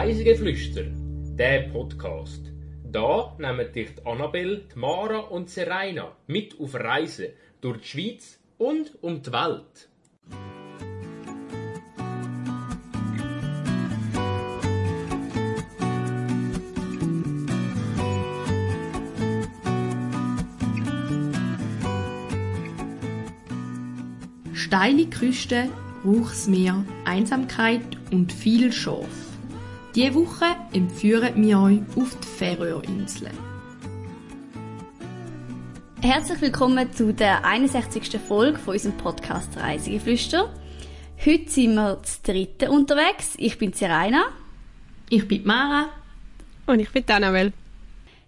Reisegeflüster, der Podcast. Da nehmen dich die Annabelle, Mara und Serena mit auf Reisen durch die Schweiz und um die Welt. Steile Küste, Rauchsmeer, Einsamkeit und viel Schaf. Diese Woche entführen wir euch auf die Färöerinseln. Herzlich willkommen zu der 61. Folge von unserem Podcast Reisegeflüster. Heute sind wir zu dritten unterwegs. Ich bin Seraina. Ich bin Mara. Und ich bin Annabelle.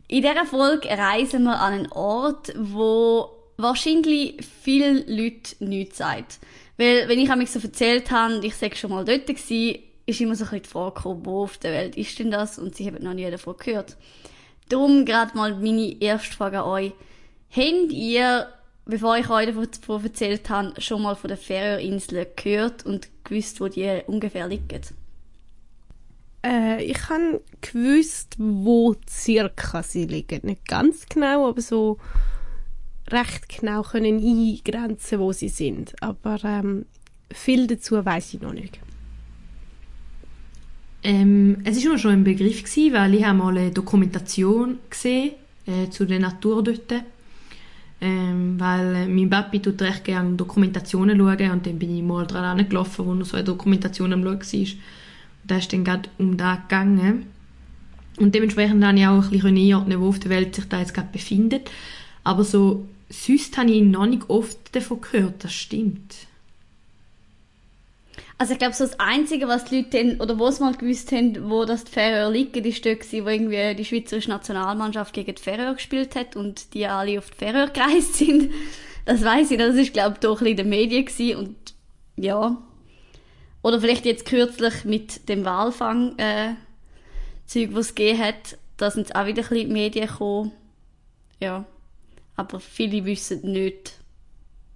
In dieser Folge reisen wir an einen Ort, wo wahrscheinlich viele Leute nichts sagt. Weil, wenn ich mich so erzählt habe, ich sage schon mal dort ist immer so ein bisschen die Frage gekommen, wo auf der Welt ist denn das? Und sie haben noch nie davon gehört. Darum gerade mal meine erste Frage an euch. Habt ihr, bevor ich euch davon erzählt habe, schon mal von den Färöerinseln gehört und gewusst, wo die ungefähr liegen? Äh, ich habe gewusst, wo circa sie liegen. Nicht ganz genau, aber so recht genau können eingrenzen, wo sie sind. Aber ähm, viel dazu weiß ich noch nicht. Ähm, es war immer schon ein Begriff, gewesen, weil ich habe mal eine Dokumentation gesehen äh, zu der Natur dort. Ähm, weil äh, mein Papi tut recht gerne Dokumentationen schauen und dann bin ich mal dran angelaufen, wo noch so eine Dokumentation am Schauen war. Und da ist dann gerade um das gegangen. Und dementsprechend konnte ich auch ein bisschen einordnen, wo auf der Welt sich da jetzt gerade befindet. Aber so sonst habe ich noch nicht oft davon gehört, das stimmt. Also ich glaube, so das Einzige, was die Leute haben, oder was mal gewusst haben, wo das die Färöer liegen, ist dort wo irgendwie die schweizerische Nationalmannschaft gegen die Färöer gespielt hat und die alle auf die Färöer gereist sind. Das weiß ich, das ist glaube ich doch ein in den Medien gewesen und ja. Oder vielleicht jetzt kürzlich mit dem Walfang äh, Zeug, was es gegeben hat, da sind auch wieder ein bisschen in die Medien gekommen. Ja. Aber viele wissen nicht,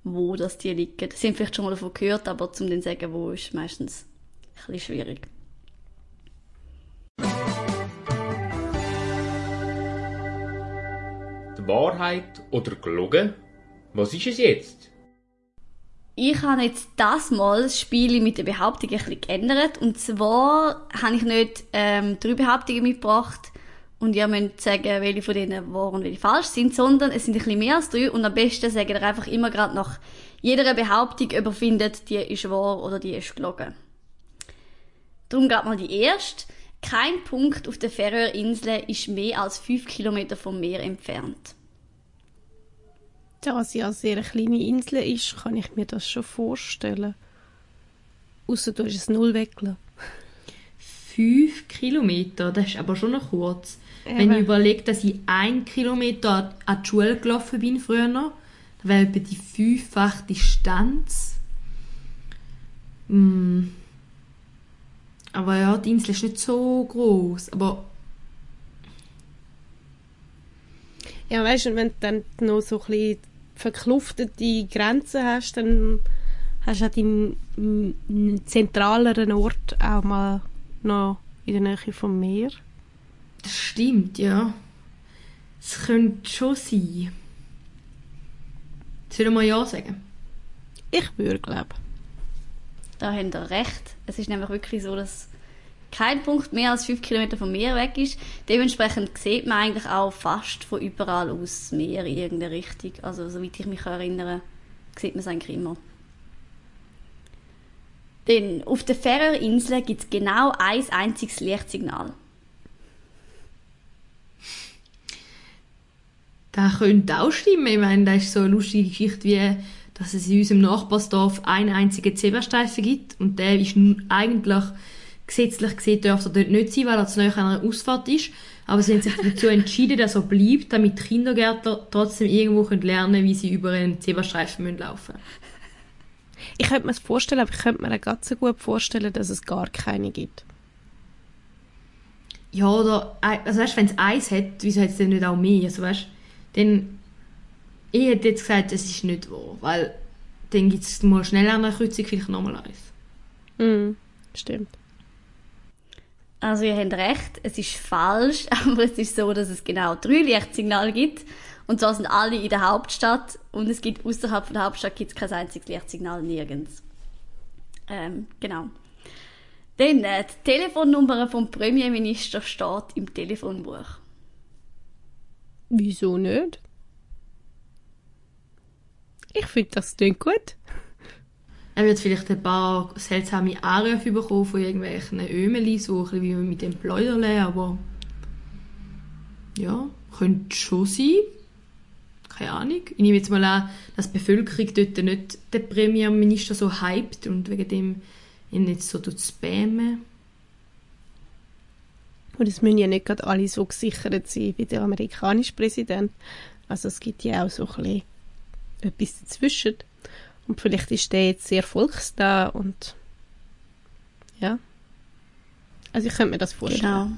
wo das die liegen. Sie haben vielleicht schon mal davon gehört, aber zum den sagen, wo ist meistens ein bisschen schwierig. Die Wahrheit oder gelogen? Was ist es jetzt? Ich habe jetzt das Mal das Spiel mit der Behauptung ein bisschen geändert. Und zwar habe ich nicht ähm, drei Behauptungen mitgebracht und ihr müsst sagen, welche von denen wahr und welche falsch sind, sondern es sind ein bisschen mehr als drei und am besten sagt ihr einfach immer gerade nach jeder Behauptung, ob ihr findet, die ist wahr oder die ist gelogen. Darum geht mal die erste. Kein Punkt auf der Färöerinseln ist mehr als fünf Kilometer vom Meer entfernt. Da es ja eine sehr kleine Insel ist, kann ich mir das schon vorstellen. Außer du hast es null weggelassen. Fünf Kilometer, das ist aber schon noch kurz. Eben. Wenn ich überlege, dass ich ein Kilometer an die Schule gelaufen bin früher noch, dann wäre etwa die fünffache Distanz. Mm. Aber ja, die Insel ist nicht so groß, aber ja, weißt du, wenn du dann noch so ein bisschen verkluftete Grenzen hast, dann hast du an deinem zentraleren Ort auch mal noch in der Nähe vom Meer. Das stimmt, ja. Es könnte schon sein. Sollen wir mal Ja sagen? Ich würde glauben. Da habt ihr recht. Es ist nämlich wirklich so, dass kein Punkt mehr als 5 Kilometer vom Meer weg ist. Dementsprechend sieht man eigentlich auch fast von überall aus das Meer in irgendeine Richtung. Also, soweit ich mich erinnere, sieht man es eigentlich immer. Denn auf der Färöerinseln gibt es genau ein einziges Lichtsignal. Das könnte auch stimmen. Ich meine, das ist so eine lustige Geschichte, wie dass es in unserem Nachbarsdorf einen einzigen Zebrastreifen gibt und der ist eigentlich gesetzlich gesehen darf er dort nicht sein, weil er zu nahe einer Ausfahrt ist. Aber sie haben sich dazu entschieden, dass er bleibt, damit Kindergärtler trotzdem irgendwo lernen können, wie sie über einen Zebrastreifen laufen müssen. Ich könnte mir das vorstellen, aber ich könnte mir ganz so gut vorstellen, dass es gar keine gibt. Ja, oder, also weißt, wenn es eins hat, wieso hat es denn nicht auch mehr? Also weißt, dann, ich hätte jetzt gesagt, es ist nicht wahr, weil dann gibt es mal schnell an einer Kreuzung vielleicht nochmal eins. Mhm, stimmt. Also ihr habt recht, es ist falsch, aber es ist so, dass es genau drei Lichtsignale gibt. Und zwar sind alle in der Hauptstadt und es gibt außerhalb der Hauptstadt gibt's kein einziges Lichtsignal nirgends. Ähm, genau. Dann, äh, die Telefonnummer vom Premierminister steht im Telefonbuch. Wieso nicht? Ich finde, das klingt gut. Er wird vielleicht ein paar seltsame Anrufe bekommen von irgendwelchen Ömelis, so ein bisschen wie mit dem Pläuderle, aber ja, könnte schon sein. Keine Ahnung. Ich nehme jetzt mal an, dass die Bevölkerung dort nicht den Premierminister so hypt und wegen dem ihn jetzt so spammen. Und es müssen ja nicht gerade alle so gesichert sein wie der amerikanische Präsident. Also es gibt ja auch so ein bisschen etwas dazwischen. Und vielleicht ist der jetzt sehr volksnah und ja. Also ich könnte mir das vorstellen. Genau.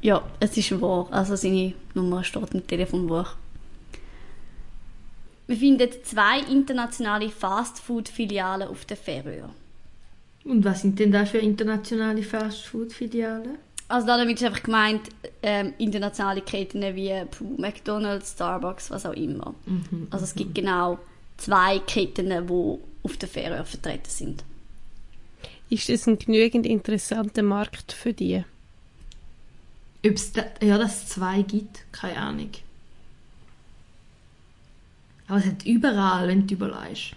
Ja, es ist wahr. Also seine Nummer steht im Telefonbuch. Wir finden zwei internationale Fastfood-Filialen auf der Färöer. Und was sind denn da für internationale Fastfood-Filialen? Also damit ist einfach gemeint, ähm, internationale Ketten wie puh, McDonalds, Starbucks, was auch immer. also es gibt genau zwei Ketten, die auf der Färöer vertreten sind. Ist das ein genügend interessanter Markt für die? Ob's da, ja, dass es zwei gibt, keine Ahnung. Aber es hat überall, wenn du überlegst.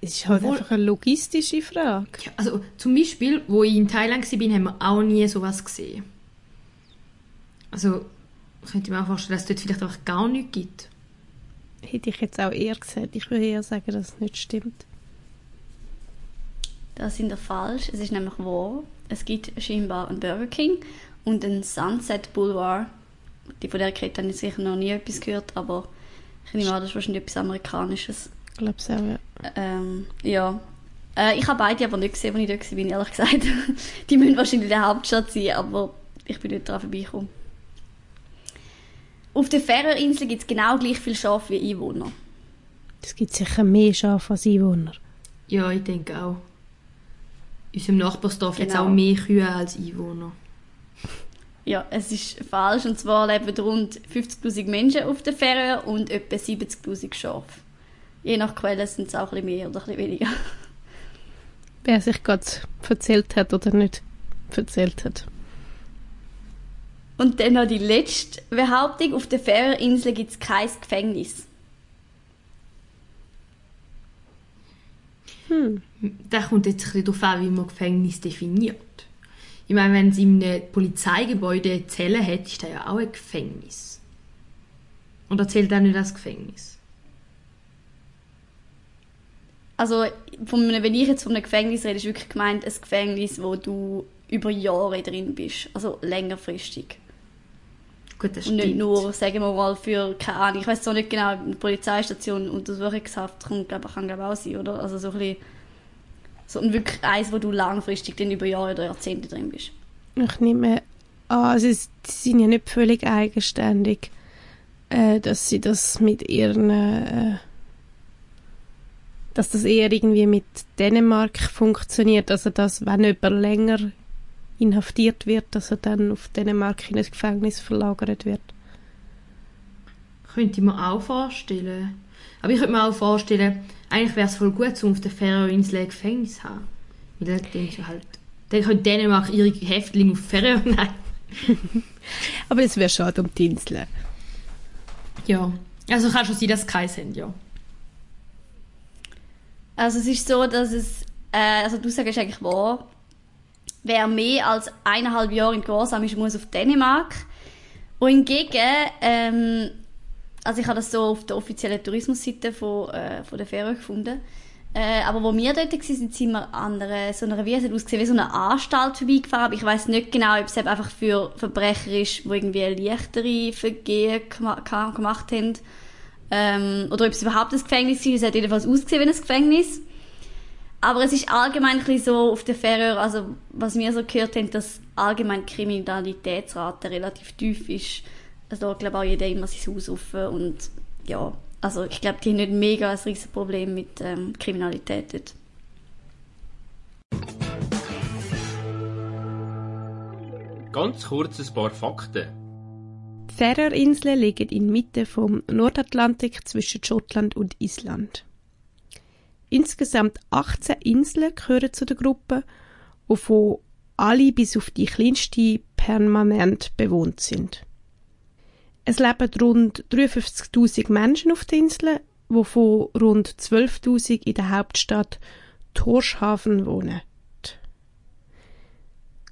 Es ist halt Obwohl- einfach eine logistische Frage. Ja, also zum Beispiel, wo ich in Thailand war, haben wir auch nie sowas gesehen. Also könnte ich mir auch vorstellen, dass es dort vielleicht einfach gar nichts gibt. Hätte ich jetzt auch eher gesagt. Ich würde eher sagen, dass es nicht stimmt. Das sind ihr falsch. Es ist nämlich wahr. Es gibt scheinbar einen Burger King und einen Sunset Boulevard. Die von der Kette habe ich sicher noch nie etwas gehört, aber ich nehme an, das ist wahrscheinlich etwas Amerikanisches. Ich glaube es auch, ja. Ähm, ja. Äh, ich habe beide aber nicht gesehen, als ich dort war, ehrlich gesagt. Die müssen wahrscheinlich in der Hauptstadt sein, aber ich bin nicht daran vorbeigekommen. Auf der Färöerinsel gibt es genau gleich viele Schafe wie Einwohner. Es gibt sicher mehr Schafe als Einwohner. Ja, ich denke auch. In unserem Nachbarsdorf hat es Genau. auch mehr Kühe als Einwohner. Ja, es ist falsch. Und zwar leben rund 50'000 Menschen auf der Färöer und etwa 70'000 Schafe. Je nach Quelle sind es auch ein bisschen mehr oder ein bisschen weniger. Wer sich gerade erzählt hat oder nicht erzählt hat. Und dann noch die letzte Behauptung. Auf der Färöerinsel gibt es kein Gefängnis. Da kommt jetzt ein bisschen darauf an, wie man Gefängnis definiert. Ich meine, wenn es in einem Polizeigebäude eine Zelle hat, ist das ja auch ein Gefängnis. Oder zählt das nicht als Gefängnis? Also, von wenn ich jetzt von einem Gefängnis rede, ist wirklich gemeint ein Gefängnis, wo du über Jahre drin bist. Also längerfristig. Gut, das Und stimmt. nicht nur, sagen wir mal, für, keine Ahnung, ich weiß zwar nicht genau, eine Polizeistation, Untersuchungshaft kann, glaube ich, kann, glaube ich, auch sein, oder? Also so ein bisschen, so ein wirklich eins, wo du langfristig dann über Jahre oder Jahrzehnte drin bist. Ich nehme an, also es- sie sind ja nicht völlig eigenständig, äh, dass sie das mit ihren, äh, dass das eher irgendwie mit Dänemark funktioniert, also dass wenn jemand länger inhaftiert wird, dass er dann auf Dänemark in ein Gefängnis verlagert wird. Könnte ich mir auch vorstellen. Aber ich könnte mir auch vorstellen, eigentlich wäre es voll gut, um auf der Färöerinseln ein Gefängnis zu haben. Weil dann denkst du halt, dann könnte Dänemark ihre Häftlinge auf Färöer nehmen. Aber es wäre schade um die Insel. Ja. Also kann schon sein, dass sie keins haben, ja. Also es ist so, dass es, äh, also du sagst eigentlich wahr, wer mehr als eineinhalb Jahre in Gehorsam ist, muss auf Dänemark. Und hingegen, ähm, also ich habe das so auf der offiziellen Tourismusseite von, äh, von der Fähre gefunden. Äh, aber wo wir dort waren, sind wir an einer, so einer, wie es ausgesehen, wie so einer Anstalt vorbeigefahren. Aber ich weiß nicht genau, ob es einfach für Verbrecher ist, die irgendwie leichtere Vergehen gemacht haben. Ähm, oder ob es überhaupt ein Gefängnis ist. Es hat jedenfalls ausgesehen wie ein Gefängnis. Aber es ist allgemein ein so auf der Färöer, also was wir so gehört haben, dass allgemein die Kriminalitätsrate relativ tief ist. Also da glaube auch jeder immer sein Haus offen und ja, also ich glaube, die haben nicht mega ein riesiges Problem mit ähm, Kriminalität dort. Ganz kurz ein paar Fakten. Die Färöerinseln liegen inmitten vom Nordatlantik zwischen Schottland und Island. Insgesamt 18 Inseln gehören zu der Gruppe, wovon alle bis auf die kleinste permanent bewohnt sind. Es leben rund 53.000 Menschen auf der Insel, wovon rund 12.000 in der Hauptstadt Torshaven wohnen.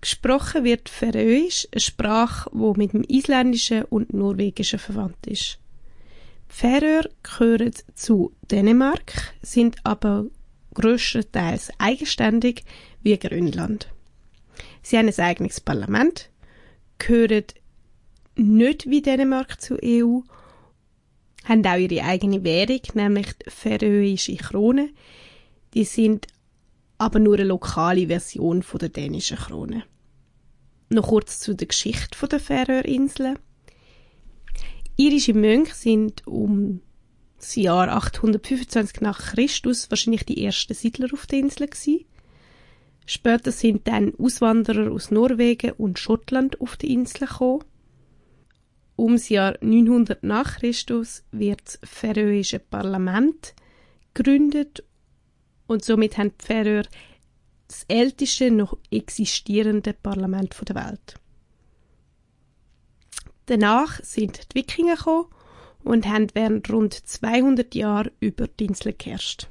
Gesprochen wird Färöisch, eine Sprache, die mit dem Isländischen und Norwegischen verwandt ist. Färöer gehören zu Dänemark, sind aber grösstenteils eigenständig wie Grönland. Sie haben ein eigenes Parlament, gehören nicht wie Dänemark zur EU, haben auch ihre eigene Währung, nämlich die färöische Krone. Die sind aber nur eine lokale Version der dänischen Krone. Noch kurz zu der Geschichte der Färöerinseln. Irische Mönche sind um das Jahr 825 nach Christus wahrscheinlich die ersten Siedler auf der Insel gewesen. Später sind dann Auswanderer aus Norwegen und Schottland auf die Insel gekommen. Um das Jahr 900 nach Christus wird das färöische Parlament gegründet und somit haben die Färöer das älteste noch existierende Parlament der Welt. Danach sind die Wikinger gekommen und haben während rund 200 Jahren über die Insel geherrscht.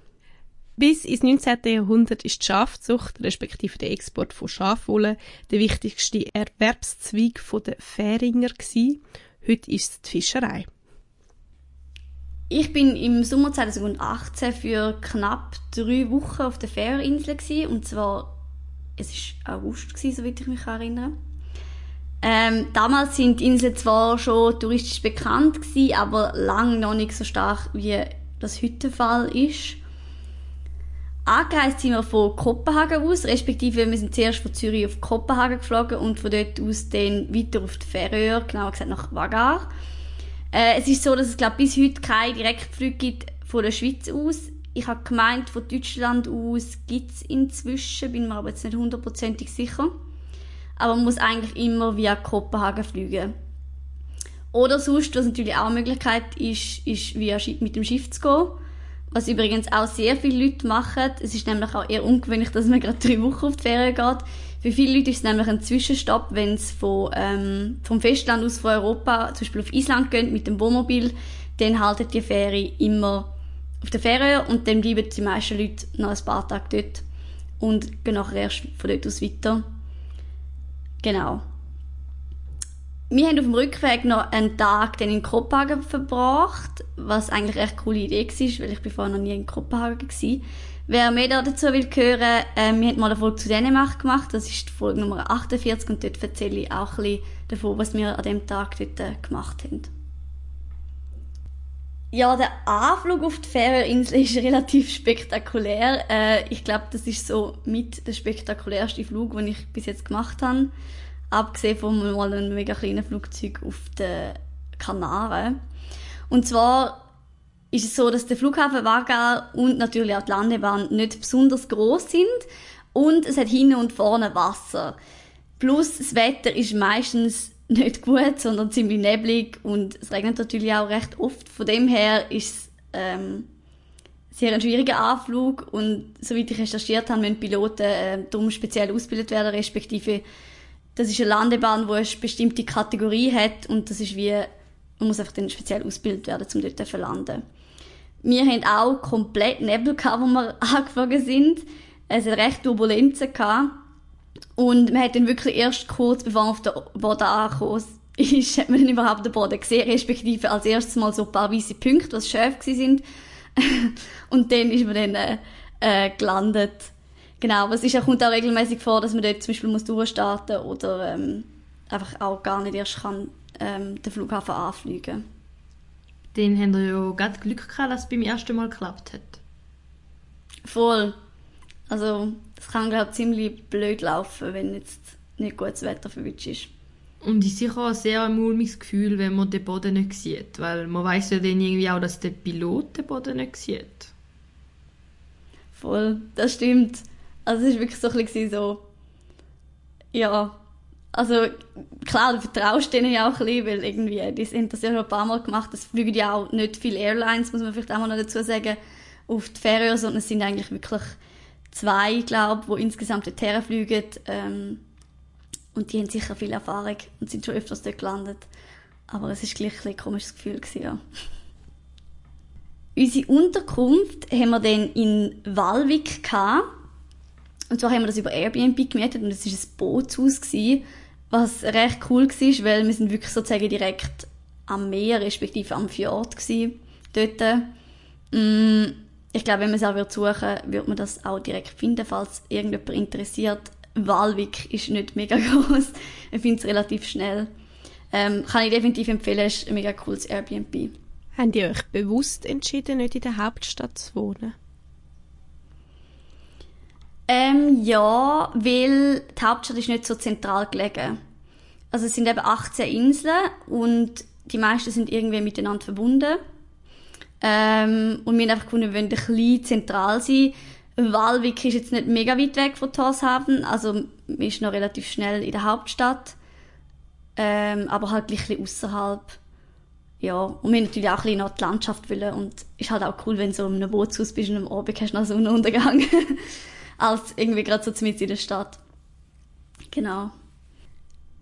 Bis ins 19. Jahrhundert ist die Schafzucht, respektive der Export von Schafwolle, der wichtigste Erwerbszweig der Färinger gewesen. Heute ist es die Fischerei. Ich bin im Sommer 2018 für knapp drei Wochen auf der Färöerinsel und zwar es war August gewesen, soweit ich mich erinnere. Ähm, damals sind die Inseln zwar schon touristisch bekannt gewesen, aber lang noch nicht so stark wie das heute der Fall ist. Angereist sind wir von Kopenhagen aus, respektive wir sind zuerst von Zürich auf Kopenhagen geflogen und von dort aus dann weiter auf die Färöer, genauer gesagt nach Vagar. Äh, es ist so, dass es glaub, bis heute keine Direktflüge gibt von der Schweiz aus. Ich habe gemeint, von Deutschland aus gibt es inzwischen, bin mir aber jetzt nicht hundertprozentig sicher. Aber man muss eigentlich immer via Kopenhagen fliegen. Oder sonst, was natürlich auch eine Möglichkeit ist, ist via mit dem Schiff zu gehen. Was übrigens auch sehr viele Leute machen. Es ist nämlich auch eher ungewöhnlich, dass man gerade drei Wochen auf die Ferien geht. Für viele Leute ist es nämlich ein Zwischenstopp, wenn sie von, ähm, vom Festland aus von Europa, zum Beispiel auf Island gehen mit dem Wohnmobil, dann haltet die Fähre immer auf der Fähre und dann bleiben die meisten Leute noch ein paar Tage dort und gehen nachher erst von dort aus weiter. Genau. Wir haben auf dem Rückweg noch einen Tag dann in Kopenhagen verbracht, was eigentlich echt eine coole Idee war, weil ich vorher noch nie in Kopenhagen war. Wer mehr dazu will hören, äh, wir haben mal eine Folge zu Dänemark gemacht, das ist die Folge Nummer 48 und dort erzähle ich auch ein bisschen davon, was wir an dem Tag dort äh, gemacht haben. Ja, der Anflug auf die Färöerinsel ist relativ spektakulär. Äh, ich glaube, das ist so mit der spektakulärste Flug, den ich bis jetzt gemacht habe. Abgesehen von mal einem mega kleinen Flugzeug auf den Kanaren. Und zwar ist es so, dass der Flughafen Vargar und natürlich auch die Landebahn nicht besonders groß sind und es hat hinten und vorne Wasser. Plus das Wetter ist meistens nicht gut, sondern ziemlich neblig und es regnet natürlich auch recht oft. Von dem her ist es ähm, sehr ein schwieriger Anflug und soweit ich recherchiert habe, müssen Piloten äh, darum speziell ausgebildet werden, respektive das ist eine Landebahn, die eine bestimmte Kategorie hat und das ist wie, man muss einfach dann speziell ausgebildet werden, um dort zu landen. Wir haben auch komplett Nebel gehabt, wo wir angeflogen sind. Es hat recht Turbulenzen gehabt. Und man hat dann wirklich erst kurz bevor man auf den Boden angekommen ist, hat man dann überhaupt den Boden gesehen, respektive als erstes mal so ein paar weiße Punkte, was scharf sind. und dann ist man dann äh, äh, gelandet. Genau, aber es ist, kommt auch regelmäßig vor, dass man dort zum Beispiel muss durchstarten oder ähm, einfach auch gar nicht erst kann ähm, den Flughafen anfliegen Dann haben wir ja gerade Glück gehabt, dass es beim ersten Mal geklappt hat. Voll. Also, das kann, glaube ich, ziemlich blöd laufen, wenn jetzt nicht gutes Wetter verwünscht ist. Und es ist sicher auch ein sehr mulmiges Gefühl, wenn man den Boden nicht sieht. Weil man weiß ja dann irgendwie auch, dass der Pilot den Boden nicht sieht. Voll, das stimmt. Also es war wirklich so ein bisschen so, ja, Also, klar, du vertraust denen ja auch ein bisschen, weil irgendwie, die haben das ja schon ein paar Mal gemacht. Es fliegen ja auch nicht viele Airlines, muss man vielleicht auch mal noch dazu sagen, auf die Färöer, sondern es sind eigentlich wirklich zwei, glaube ich, die insgesamt dorthin fliegen. Ähm, und die haben sicher viel Erfahrung und sind schon öfters dort gelandet. Aber es war gleich ein, ein komisches Gefühl. Gewesen, ja. Unsere Unterkunft haben wir dann in Walvik gehabt. Und zwar haben wir das über Airbnb gemietet und es war ein Bootshaus, gewesen, was recht cool war, weil wir sind wirklich sozusagen direkt am Meer, respektive am Fjord gewesen, dort. Mm, ich glaube, wenn man es auch suchen würde, man das auch direkt finden, falls irgendjemand interessiert. Walvik ist nicht mega groß. Man findet es relativ schnell. Ähm, kann ich definitiv empfehlen, ist ein mega cooles Airbnb. Habt ihr euch bewusst entschieden, nicht in der Hauptstadt zu wohnen? Ähm, ja, weil die Hauptstadt ist nicht so zentral gelegen. Also es sind eben 18 Inseln und die meisten sind irgendwie miteinander verbunden. Ähm, und wir haben einfach gefunden, wir wollen ein bisschen zentral sein. Walvik ist jetzt nicht mega weit weg von Torshaven, also man ist noch relativ schnell in der Hauptstadt. Ähm, aber halt ein bisschen außerhalb. Ja, und wir natürlich auch ein bisschen die Landschaft wollen und ist halt auch cool, wenn du so in einem Bootshaus bist und am Abend hast du noch Sonnenuntergang. als irgendwie gerade so mitten in der Stadt. Genau.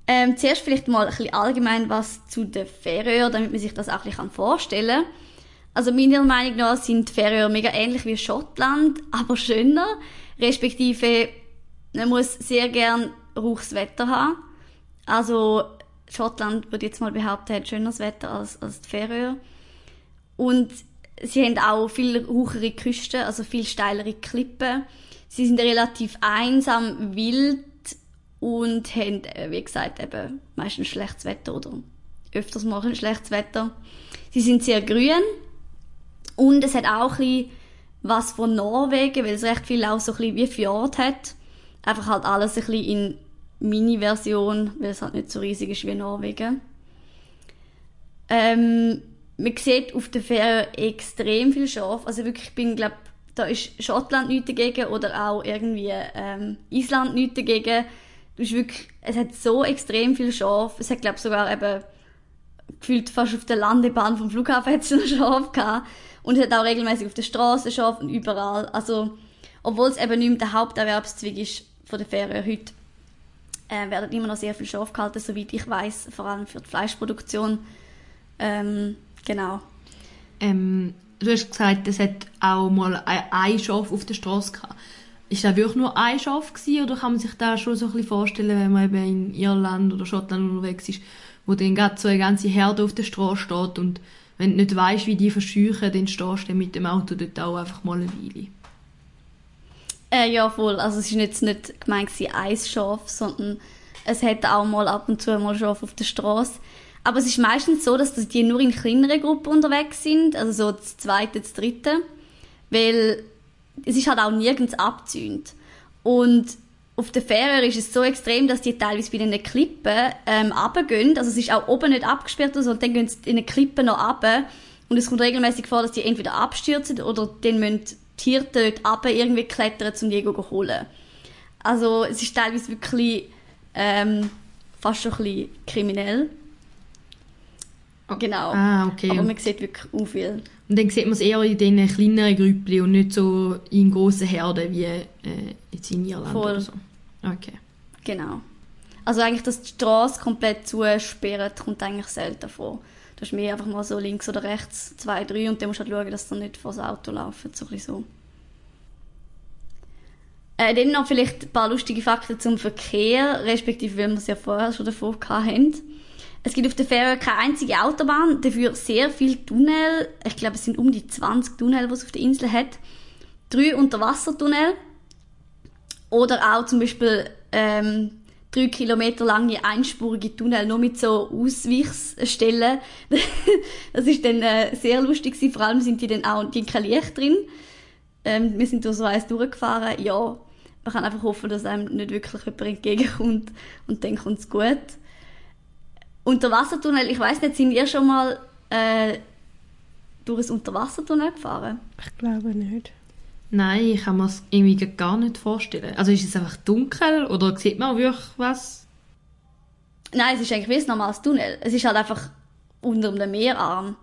Ähm, zuerst vielleicht mal ein bisschen allgemein was zu den Färöer, damit man sich das auch ein bisschen vorstellen kann. Also meiner Meinung nach sind die Färöer mega ähnlich wie Schottland, aber schöner. Respektive, man muss sehr gern ruhiges Wetter haben. Also Schottland, würde ich jetzt mal behaupten, hat schöneres Wetter als, als die Färöer. Und sie haben auch viel hohere Küsten, also viel steilere Klippen. Sie sind relativ einsam, wild und haben, äh, wie gesagt, eben meistens schlechtes Wetter oder öfters mal schlechtes Wetter. Sie sind sehr grün und es hat auch ein bisschen was von Norwegen, weil es recht viel auch so ein bisschen wie Fjord hat. Einfach halt alles ein bisschen in Mini-Version, weil es halt nicht so riesig ist wie Norwegen. Ähm, man sieht auf der Fähre extrem viel Schaf. Also wirklich, ich bin, glaube da ist Schottland nichts dagegen oder auch irgendwie ähm, Island nichts dagegen. Du bist wirklich, es hat so extrem viel Schaf. Es hat, glaube sogar eben gefühlt fast auf der Landebahn vom Flughafen hat es noch Schaf gehabt. Und es hat auch regelmäßig auf der Straße Schaf und überall. Also, obwohl es eben nicht mehr der Haupterwerbszweig ist von der Ferien heute, äh, werden immer noch sehr viel Schaf gehalten, soweit ich weiß, vor allem für die Fleischproduktion. Ähm, genau. Ähm, du hast gesagt, es hat auch mal ein Schaf auf der Straße gehabt. Ist das wirklich nur ein Schaf gewesen, oder kann man sich da schon so ein bisschen vorstellen, wenn man eben in Irland oder Schottland unterwegs ist, wo dann gerade so eine ganze Herde auf der Straße steht und wenn du nicht weißt, wie die verscheuchen, dann stehst du mit dem Auto dort auch einfach mal eine Weile. Äh, ja, voll. Also es ist jetzt nicht gemeint ein Schaf, sondern es hat auch mal ab und zu mal Schaf auf der Straße. Aber es ist meistens so, dass die nur in kleineren Gruppen unterwegs sind, also so das zweite, das dritte, weil es ist halt auch nirgends abzünd. Und auf der Fähre ist es so extrem, dass die teilweise bei den Klippen ähm, runtergehen. Also es ist auch oben nicht abgesperrt, sondern dann gehen sie in den Klippen noch runter. Und es kommt regelmäßig vor, dass die entweder abstürzen oder dann müssen die Tiere dort runter irgendwie klettern, um die zu holen. Also es ist teilweise wirklich ähm, fast schon ein bisschen kriminell. Genau. Ah, okay. Aber man sieht wirklich auch viel. Und dann sieht man es eher in diesen kleineren Grüppchen und nicht so in grossen Herden wie äh, jetzt in Irland Voll. oder so. Okay. Genau. Also eigentlich, dass die Straße komplett zusperrt, kommt eigentlich selten vor. Du hast mehr einfach mal so links oder rechts zwei, drei und dann musst du halt schauen, dass du nicht vor das Auto laufen, so ein bisschen so. Äh, dann noch vielleicht ein paar lustige Fakten zum Verkehr, respektive, weil wir es ja vorher schon davor hatten. Es gibt auf der Fähre keine einzige Autobahn, dafür sehr viele Tunnel. Ich glaube, es sind um die 20 Tunnel, die es auf der Insel hat. Drei Unterwassertunnel. Oder auch zum Beispiel ähm, drei Kilometer lange einspurige Tunnel, nur mit so Ausweichsstellen. das ist dann äh, sehr lustig gewesen. Vor allem sind die dann auch, die kein Licht drin. Ähm, wir sind durch so eins durchgefahren. Ja, man kann einfach hoffen, dass einem nicht wirklich jemand entgegenkommt und dann kommt es gut. Unterwassertunnel, ich weiß nicht, sind ihr schon mal äh, durch ein Unterwassertunnel gefahren? Ich glaube nicht. Nein, ich kann mir das irgendwie gar nicht vorstellen. Also ist es einfach dunkel oder sieht man wirklich was? Nein, es ist eigentlich wie ein normales Tunnel. Es ist halt einfach unter dem Meerarm.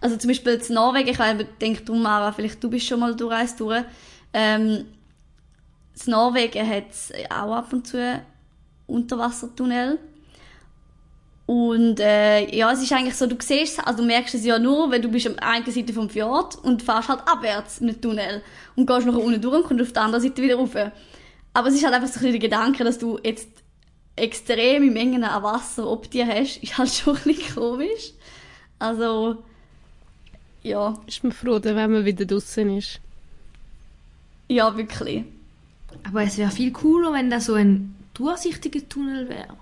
Also zum Beispiel in Norwegen, ich weiß, denke du, Mara, vielleicht du bist schon mal durch eins durch. Ähm, in Norwegen hat es auch ab und zu Unterwassertunnel. Und äh, ja, es ist eigentlich so, du siehst also du merkst es ja nur, wenn du bist am einen Seite vom Fjord und fährst halt abwärts in den Tunnel und gehst noch unten durch und kommst auf der anderen Seite wieder rauf. Aber es ist halt einfach so ein bisschen der Gedanke, dass du jetzt extreme Mengen an Wasser ob dir hast, ist halt schon ein bisschen komisch. Also, ja. Ist man froh, wenn man wieder draußen ist. Ja, wirklich. Aber es wäre viel cooler, wenn da so ein durchsichtiger Tunnel wäre.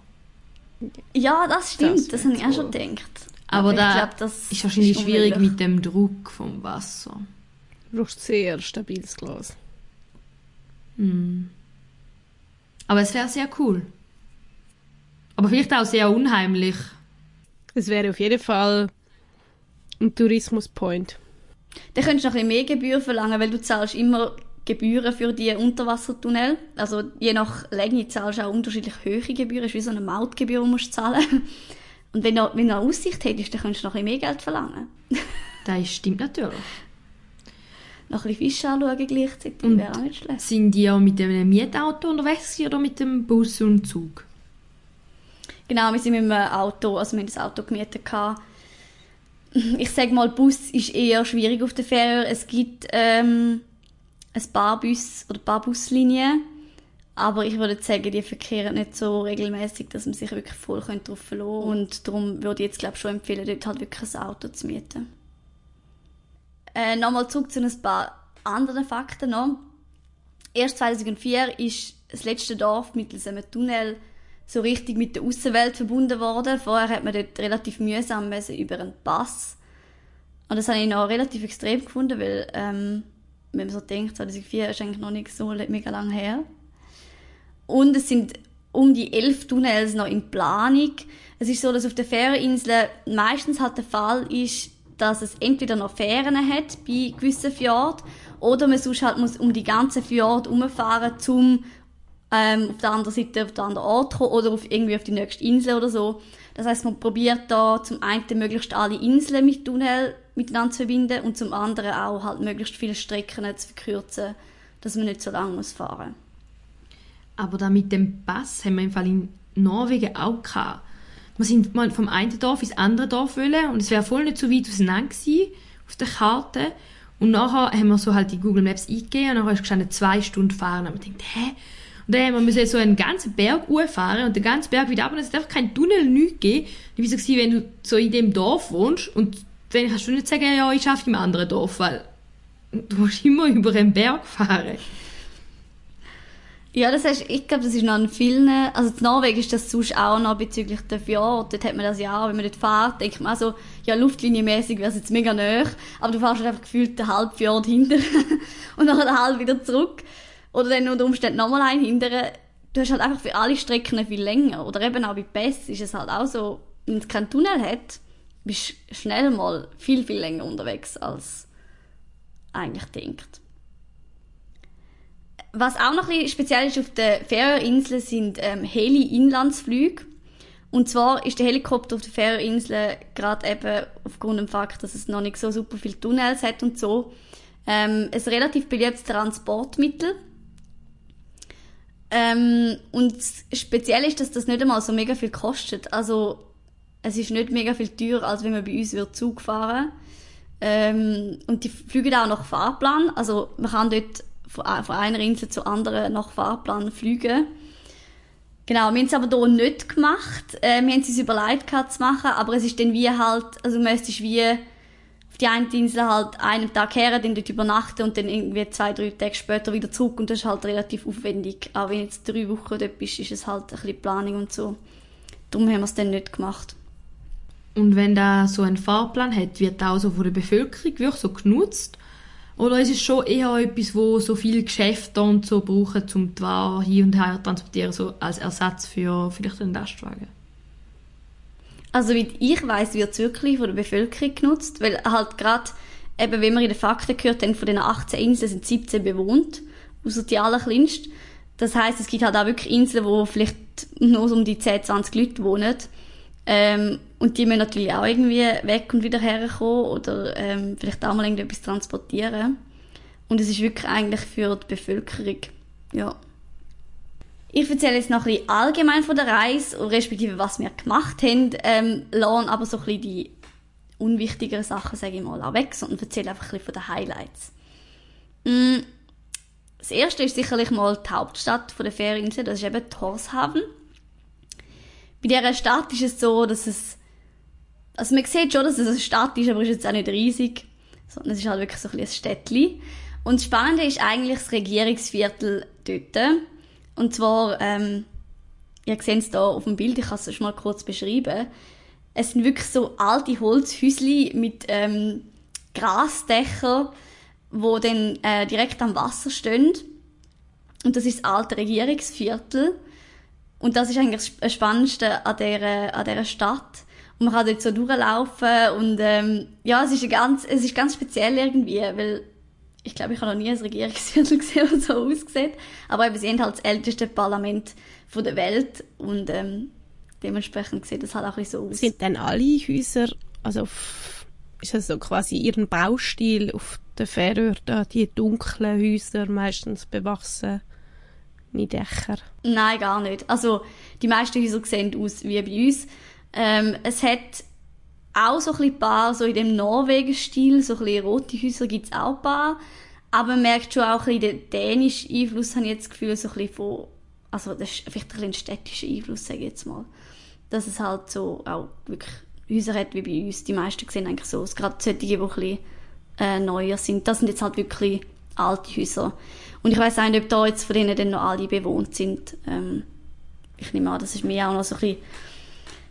Ja, das stimmt, Das das, habe ich auch schon gedacht. Aber, ich da glaub, das ist wahrscheinlich ist schwierig mit dem Druck vom Wasser. Du brauchst sehr stabiles Glas. Hm. Aber es wäre sehr cool. Aber vielleicht auch sehr unheimlich. Es wäre auf jeden Fall ein Tourismus-Point. Dann könntest du noch ein bisschen mehr Gebühr verlangen, weil du zahlst immer Gebühren für die Unterwassertunnel. Also je nach Länge zahlst du auch unterschiedlich hohe Gebühren. Es ist wie so eine Mautgebühr, die du zahlen Und wenn du, wenn du eine Aussicht hättest, dann könntest du noch ein bisschen mehr Geld verlangen. Das stimmt natürlich. Noch ein bisschen Fische anschauen gleichzeitig, Und- wäre auch nicht schlecht. Sind die auch mit einem Mietauto unterwegs oder mit dem Bus und Zug? Genau, wir sind mit einem Auto, also wir haben das Auto gemietet. gehabt. Ich sage mal, Bus ist eher schwierig auf der Fähre. Es gibt ähm, ein paar Bus oder ein paar Buslinien, aber ich würde sagen, die verkehren nicht so regelmäßig, dass man sich wirklich voll darauf verlassen könnte. Und darum würde ich jetzt glaube schon empfehlen, dort halt wirklich ein Auto zu mieten. Äh, Nochmal zurück zu ein paar anderen Fakten noch. Erst 2004 ist das letzte Dorf mittels einem Tunnel so richtig mit der Außenwelt verbunden worden. Vorher hat man dort relativ mühsam über einen Pass. Und das habe ich noch relativ extrem gefunden, weil, ähm, wenn man so denkt, 2004 ist eigentlich noch nicht so mega lang her. Und es sind um die elf Tunnels noch in Planung. Es ist so, dass auf den Fähreninseln meistens halt der Fall ist, dass es entweder noch Fähren hat bei gewissen Fjorden oder man sonst halt muss um die ganze Fjord umfahren, zum ähm, auf der anderen Seite auf den anderen Ort kommen oder auf, irgendwie auf die nächste Insel oder so. Das heißt, man probiert da zum einen möglichst alle Inseln mit Tunnel miteinander zu verbinden und zum anderen auch halt möglichst viele Strecken zu verkürzen, dass man nicht so lange muss fahren Aber da mit dem Pass haben wir im Fall in Norwegen auch gehabt. Wir sind mal vom einen Dorf ins andere Dorf wollen und es wäre voll nicht so weit auseinander gewesen auf der Karte. Und nachher haben wir so halt die Google Maps eingegeben und nachher ist gestanden zwei Stunden fahren. Und wir denkt, hä? Und dann haben wir so einen ganzen Berg hochfahren und den ganzen Berg wieder ab und es einfach keinen Tunnel, nichts gegeben. Und wie so gewesen, wenn du so in dem Dorf wohnst und dann kannst du nicht sagen, ja, ich arbeite im anderen Dorf, weil du musst immer über einen Berg fahren. Ja, das heißt, ich glaube, das ist noch in vielen, also in Norwegen ist das sonst auch noch bezüglich der Fjord, dort hat man das ja auch, wenn man dort fährt, denkt man also, ja, luftlinienmäßig wäre es jetzt mega nah, aber du fährst halt einfach gefühlt den halben Fjord hinter und dann halben wieder zurück. Oder dann unter Umständen nochmal einen hinter. Du hast halt einfach für alle Strecken viel länger. Oder eben auch bei Pass ist es halt auch so, wenn es keinen Tunnel hat, bist schnell mal viel, viel länger unterwegs, als eigentlich denkt. Was auch noch ein bisschen speziell ist auf den Färöerinseln sind ähm, Heli-Inlandsflüge. Und zwar ist der Helikopter auf den Färöerinseln gerade eben aufgrund dem Fakt, dass es noch nicht so super viele Tunnels hat und so, ähm, ein relativ beliebtes Transportmittel. Ähm, und speziell ist, dass das nicht einmal so mega viel kostet. Also es ist nicht mega viel teurer, als wenn man bei uns würde Zug fahren ähm, Und die fliegen auch nach Fahrplan. Also man kann dort von, von einer Insel zur anderen nach Fahrplan fliegen. Genau, wir haben es aber hier nicht gemacht. Äh, wir haben es uns überlegt gehabt zu machen, aber es ist dann wie halt, also man müsstest wie auf die eine Insel halt einen Tag her, dann dort übernachten und dann irgendwie zwei, drei Tage später wieder zurück und das ist halt relativ aufwendig. Auch wenn jetzt drei Wochen dort bist, ist es halt ein bisschen Planung und so. Darum haben wir es dann nicht gemacht. Und wenn da so einen Fahrplan hat, wird auch so von der Bevölkerung wirklich so genutzt? Oder ist es schon eher etwas, wo so viele Geschäfte und so brauchen, um die Ware hier und her zu transportieren, so als Ersatz für vielleicht einen Lastwagen? Also wie ich weiß, wird es wirklich von der Bevölkerung genutzt, weil halt gerade, eben wenn wir in den Fakten gehört haben, von den 18 Inseln sind 17 bewohnt, außer die allerkleinste. Das heißt, es gibt halt auch wirklich Inseln, wo vielleicht nur so um die 10, 20 Leute wohnen. Ähm, und die müssen natürlich auch irgendwie weg und wieder herkommen oder ähm, vielleicht auch mal irgendetwas transportieren. Und es ist wirklich eigentlich für die Bevölkerung, ja. Ich erzähle jetzt noch ein bisschen allgemein von der Reise, respektive was wir gemacht haben, ähm, lassen aber so ein bisschen die unwichtigeren Sachen, sage ich mal, auch weg, sondern erzähle einfach ein bisschen von den Highlights. Mm, das erste ist sicherlich mal die Hauptstadt der Ferieninsel, das ist eben Torshaven. Bei dieser Stadt ist es so, dass es, also man sieht schon, dass es eine Stadt ist, aber es ist jetzt auch nicht riesig, sondern es ist halt wirklich so ein, ein Städtchen. Und das Spannende ist eigentlich das Regierungsviertel dort. Und zwar, ähm, ihr seht es hier auf dem Bild, ich kann es euch mal kurz beschreiben. Es sind wirklich so alte Holzhäusli mit ähm, Grasdächern, wo dann äh, direkt am Wasser stehen. Und das ist das alte Regierungsviertel. Und das ist eigentlich das Spannendste an dieser, an dieser Stadt. Und man kann dort so durchlaufen und ähm, ja, es ist, ganz, es ist ganz speziell irgendwie, weil ich glaube, ich habe noch nie ein Regierungsviertel gesehen, das so aussieht. Aber eben, sie haben halt das älteste Parlament von der Welt und ähm, dementsprechend sieht das halt auch ein so aus. Sind dann alle Häuser, also auf, ist das so quasi ihren Baustil auf der Färöer, da die dunklen Häuser, meistens bewachsen? Dächer? Nein, gar nicht. Also, die meisten Häuser sehen aus wie bei uns. Ähm, es hat auch so ein paar, so in dem Norwegen-Stil, so ein bisschen rote Häuser gibt es auch ein paar. Aber man merkt schon auch ein bisschen den dänischen Einfluss, habe ich jetzt das Gefühl, so ein bisschen von, also das ist vielleicht ein bisschen städtischer Einfluss, sage ich jetzt mal. Dass es halt so auch wirklich Häuser hat wie bei uns. Die meisten sehen eigentlich so aus. Gerade solche, die ein bisschen äh, neuer sind. Das sind jetzt halt wirklich alte Häuser. Und ich weiß auch nicht, ob da jetzt von denen dann noch alle bewohnt sind. Ähm, ich nehme an, das ist mir auch noch so ein bisschen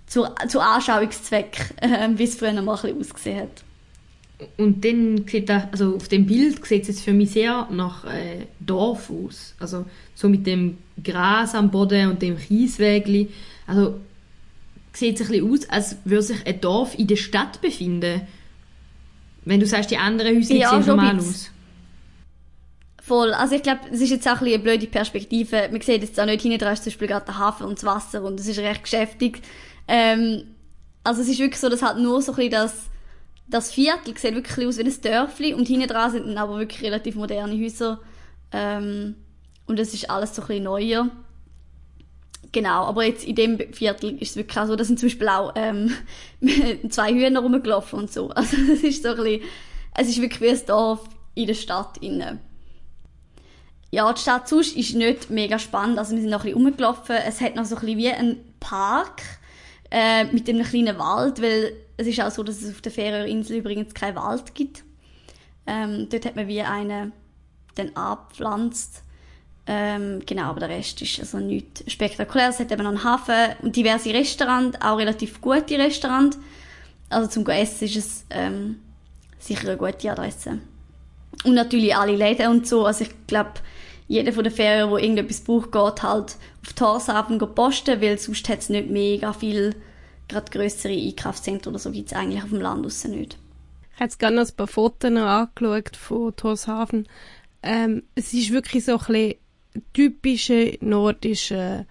zu, zu Anschauungszweck, äh, wie es früher noch mal ein ausgesehen hat. Und dann sieht das, also auf dem Bild sieht es jetzt für mich sehr nach äh, Dorf aus. Also so mit dem Gras am Boden und dem Kieswägli. Also sieht es ein bisschen aus, als würde sich ein Dorf in der Stadt befinden. Wenn du sagst, die anderen Häuser Ja, sehen normal aus. Voll. Also ich glaube, es ist jetzt auch ein bisschen eine blöde Perspektive. Man sieht jetzt auch nicht, hinten dran ist zum Beispiel gerade der Hafen und das Wasser und es ist recht geschäftig. Ähm, also es ist wirklich so, dass halt nur so ein bisschen das, das Viertel sieht wirklich aus wie ein Dörfli und hinten dran sind dann aber wirklich relativ moderne Häuser. Ähm, und es ist alles so ein bisschen neuer. Genau, aber jetzt in dem Viertel ist es wirklich auch so, da sind zum Beispiel auch ähm, zwei Hühner rumgelaufen und so. Also es ist so ein bisschen, es ist wirklich wie ein Dorf in der Stadt innen. Ja, die Stadt sonst ist nicht mega spannend. Also wir sind noch ein bisschen rumgelaufen. Es hat noch so ein bisschen wie einen Park äh, mit einem kleinen Wald, weil es ist auch so, dass es auf der Färöerinsel übrigens keinen Wald gibt. Ähm, dort hat man wie einen dann abpflanzt. Ähm, genau, aber der Rest ist also nichts spektakuläres. Es hat eben noch einen Hafen und diverse Restaurants, auch relativ gute Restaurants. Also zum Essen ist es ähm, sicher eine gute Adresse. Und natürlich alle Läden und so. Also ich glaube, jeder von den Ferien, der irgendetwas braucht, geht halt auf Torshafen posten, weil sonst hat es nicht mega viel, gerade grössere Einkaufszentren oder so gibt es eigentlich auf dem Land raus nicht. Ich habe jetzt gerne ein paar Fotos angeschaut von Torshaven. Ähm, es ist wirklich so ein bisschen typischer nordischer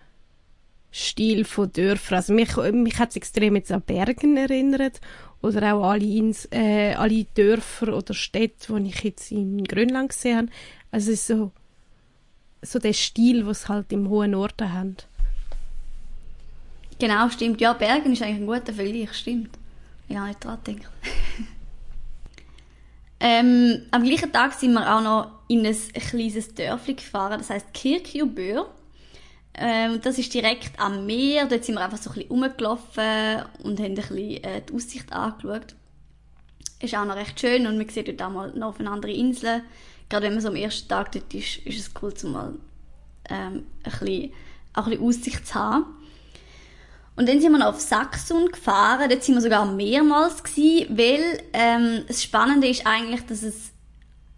Stil von Dörfern. Also mich, mich hat es extrem jetzt an Bergen erinnert oder auch alle, Ins, äh, alle Dörfer oder Städte, die ich jetzt in Grönland gesehen habe. Also es ist so, so der Stil, was halt im hohen Norden haben. Genau, stimmt. Ja, Bergen ist eigentlich ein guter Vergleich, stimmt. Habe nicht dran gedacht. ähm, am gleichen Tag sind wir auch noch in ein kleines Dörfli gefahren, das heisst Kirkjuböhr. Ähm, das ist direkt am Meer. Dort sind wir einfach so ein bisschen rumgelaufen und haben ein bisschen äh, die Aussicht angeschaut. Ist auch noch recht schön und man sieht dort auch mal noch auf eine andere Insel. Gerade wenn man so am ersten Tag dort ist, ist es cool, zum mal ähm, ein bisschen, auch ein bisschen Aussicht zu haben. Und dann sind wir noch auf Saxon gefahren. Dort sind wir sogar mehrmals gewesen, weil ähm, das Spannende ist eigentlich, dass es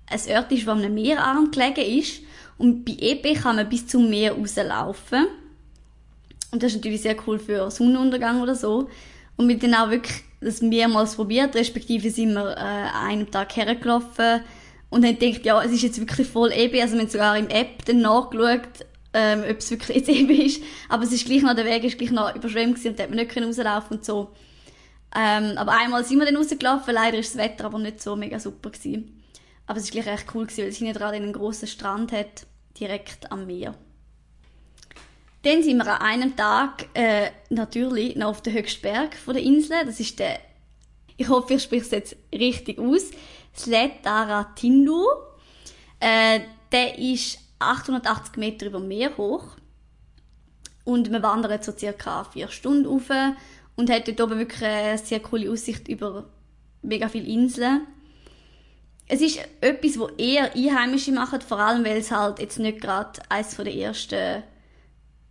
ein Ort ist, wo am Meerarm gelegen ist. Und bei Ebe kann man bis zum Meer rauslaufen. Und das ist natürlich sehr cool für Sonnenuntergang oder so. Und wir haben dann auch wirklich das mehrmals probiert, respektive sind wir äh, einen Tag hergelaufen und haben gedacht, ja, es ist jetzt wirklich voll Ebe. Also wir haben sogar im App dann nachgeschaut, ähm, ob es wirklich jetzt eben ist. Aber es ist gleich noch, der Weg ist gleich noch überschwemmt und da man nicht rauslaufen und so. Ähm, aber einmal sind wir dann rausgelaufen, leider ist das Wetter aber nicht so mega super gewesen. Aber es ist gleich echt cool gewesen, weil es hinten dran einen grossen Strand hat, direkt am Meer. Dann sind wir an einem Tag äh, natürlich noch auf dem höchsten Berg der Insel. Das ist der, ich hoffe, ich spreche es jetzt richtig aus, Sletaratindu. Äh, der ist 880 Meter über Meer hoch. Und wir wandern so circa vier Stunden rauf und hat dort oben wirklich eine sehr coole Aussicht über mega viele Inseln. Es ist etwas, was eher Einheimische machen, vor allem weil es halt jetzt nicht gerade eines der ersten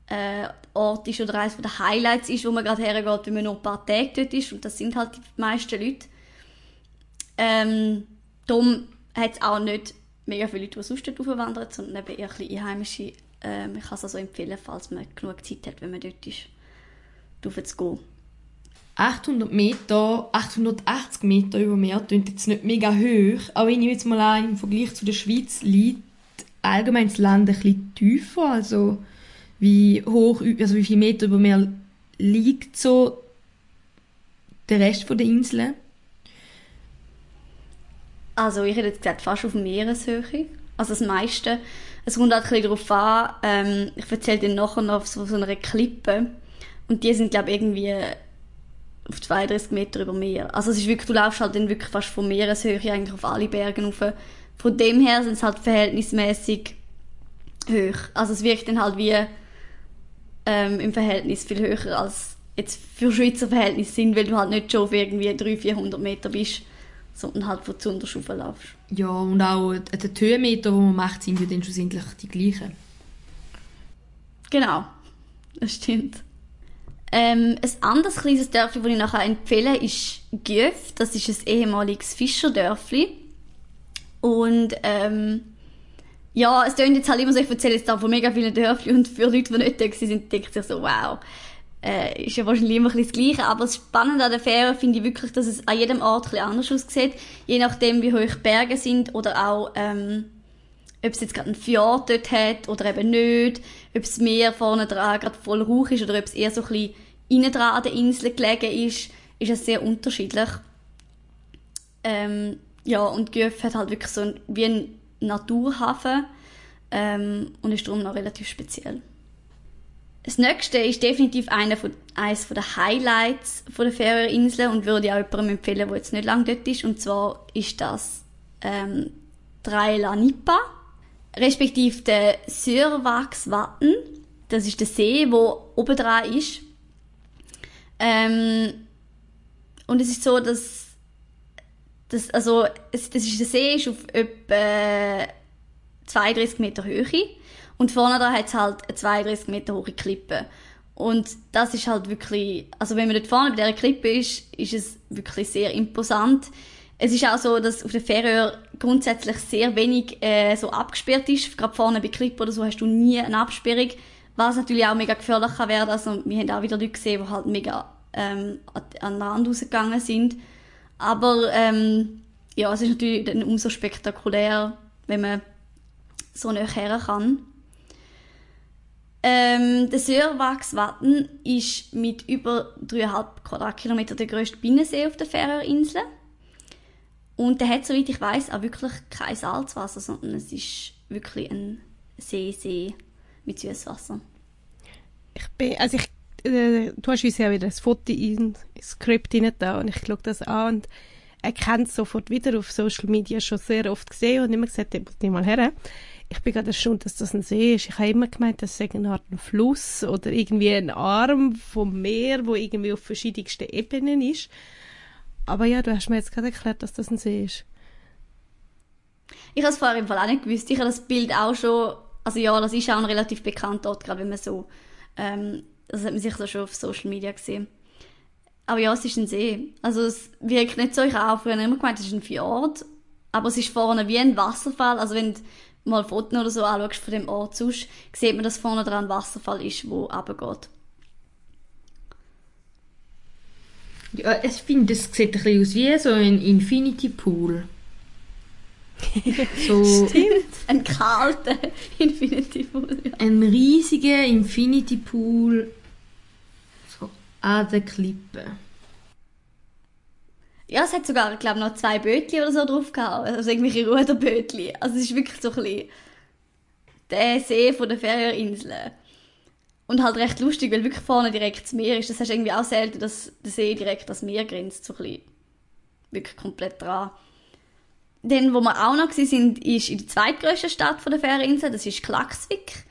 äh, Orte ist oder eines der Highlights ist, wo man gerade hergeht, wenn man nur ein paar Tage dort ist und das sind halt die meisten Leute. Ähm, darum hat es auch nicht mega viele Leute, die sonst dort wandern, sondern eben eher ein bisschen Einheimische. Ähm, ich kann es also empfehlen, falls man genug Zeit hat, wenn man dort ist, darauf zu gehen. 800 Meter, 880 Meter über Meer klingt jetzt nicht mega hoch, aber wenn ich jetzt mal an, im Vergleich zu der Schweiz liegt allgemein das Land ein bisschen tiefer, also wie hoch, also wie viele Meter über Meer liegt so der Rest von der Insel? Also ich hätte jetzt gesagt, fast auf Meereshöhe. Also das meiste. Es kommt halt ein bisschen darauf an, ähm, ich erzähle dir nachher noch auf so, so einer Klippe. Und die sind, glaube ich, irgendwie auf 32 Meter über Meer. Also es ist wirklich, du laufst halt dann wirklich fast von Meereshöhe eigentlich auf alle Berge rauf. Von dem her sind es halt verhältnismäßig hoch. Also es wirkt dann halt wie ähm, im Verhältnis viel höher als jetzt für Schweizer Verhältnisse sind, weil du halt nicht schon auf irgendwie 300, 400 Meter bist, sondern halt von zuunterst laufst. Ja, und auch die Höhenmeter, die man macht, sind ja dann schlussendlich die gleichen. Genau, das stimmt. Ähm, ein anderes kleines Dörfli, das ich nachher empfehle, ist Gjöf. Das ist ein ehemaliges Fischerdörfli. Und ähm, ja, es klingt jetzt halt immer so, ich erzähle jetzt da von mega vielen Dörfli und für Leute, die nicht da sind, denkt sich so, wow, äh, ist ja wahrscheinlich immer ein bisschen das Gleiche. Aber das Spannende an der Fähre finde ich wirklich, dass es an jedem Ort ein anders aussieht. Je nachdem, wie hoch Berge sind oder auch, ähm, ob es jetzt gerade einen Fjord dort hat oder eben nicht, ob es Meer vorne dran gerade voll Rauch ist oder ob es eher so ein bisschen innen dran an der Insel gelegen ist, ist es sehr unterschiedlich. Ähm, ja, und Gjöf hat halt wirklich so ein, wie ein Naturhafen ähm, und ist darum noch relativ speziell. Das nächste ist definitiv einer von, eines der Highlights von der Färöerinsel und würde ich auch jemandem empfehlen, der jetzt nicht lange dort ist. Und zwar ist das ähm, Traila Nipa, respektive der Sörvaxvatn. Das ist der See, wo oben dran ist. Ähm, und es ist so, dass das, also, es, das ist, der See ist auf etwa 32 Meter Höhe und vorne da hat es halt eine 32 Meter hohe Klippe. Und das ist halt wirklich, also wenn man dort vorne bei dieser Klippe ist, ist es wirklich sehr imposant. Es ist auch so, dass auf der Färöer grundsätzlich sehr wenig äh, so abgesperrt ist. Gerade vorne bei Klippe oder so hast du nie eine Absperrung, was natürlich auch mega gefährlich kann werden. Also wir haben auch wieder Leute gesehen, die halt mega ähm, an den Rand rausgegangen sind. Aber ähm, ja, es ist natürlich dann umso spektakulär, wenn man so näher her kann. Ähm, der Sörwachswatten ist mit über 3,5 Quadratkilometer der grösste Binnensee auf der Färöerinseln. Und der hat, soweit ich weiß, auch wirklich kein Salzwasser, sondern es ist wirklich ein See, See mit Süßwasser. Ich bin, also ich, äh, du hast uns ja wieder das Foto ins Skript da und ich schaue das an und erkenne es sofort wieder auf Social Media schon sehr oft gesehen und immer gesagt, ich muss nicht mal her ich bin gerade erstaunt, dass das ein See ist. Ich habe immer gemeint, das sei eine Art ein Fluss oder irgendwie ein Arm vom Meer, wo irgendwie auf verschiedensten Ebenen ist. Aber ja, du hast mir jetzt gerade erklärt, dass das ein See ist. Ich habe es vorher im Fall auch nicht gewusst. Ich habe das Bild auch schon, also ja, das ist auch ein relativ bekannter Ort, gerade wenn man so, ähm, das hat man sicher schon auf Social Media gesehen. Aber ja, es ist ein See. Also es wirkt nicht so, ich habe auch früher immer gemeint, es ist ein Fjord, aber es ist vorne wie ein Wasserfall. Also wenn mal Fotos oder so anschaust von dem Ort sonst, sieht man, dass vorne dran ein Wasserfall ist, wo runtergeht. Ja, ich finde, das sieht ein bisschen aus wie so ein Infinity Pool. so, Stimmt. Ein kalter Infinity Pool. Ja. Ein riesiger Infinity Pool so an der Klippe. Ja, es hat sogar, glaube noch zwei Bötchen oder so drauf gehabt. Also irgendwelche Ruderbötchen. Also es ist wirklich so ein bisschen der See von der Färöerinseln. Und halt recht lustig, weil wirklich vorne direkt das Meer ist. Das hast du irgendwie auch selten, dass der See direkt das Meer grenzt. So ein bisschen wirklich komplett dran. Dann, wo wir auch noch sind, ist in der zweitgrößten Stadt von der Färöerinseln. Das ist Klaksvik.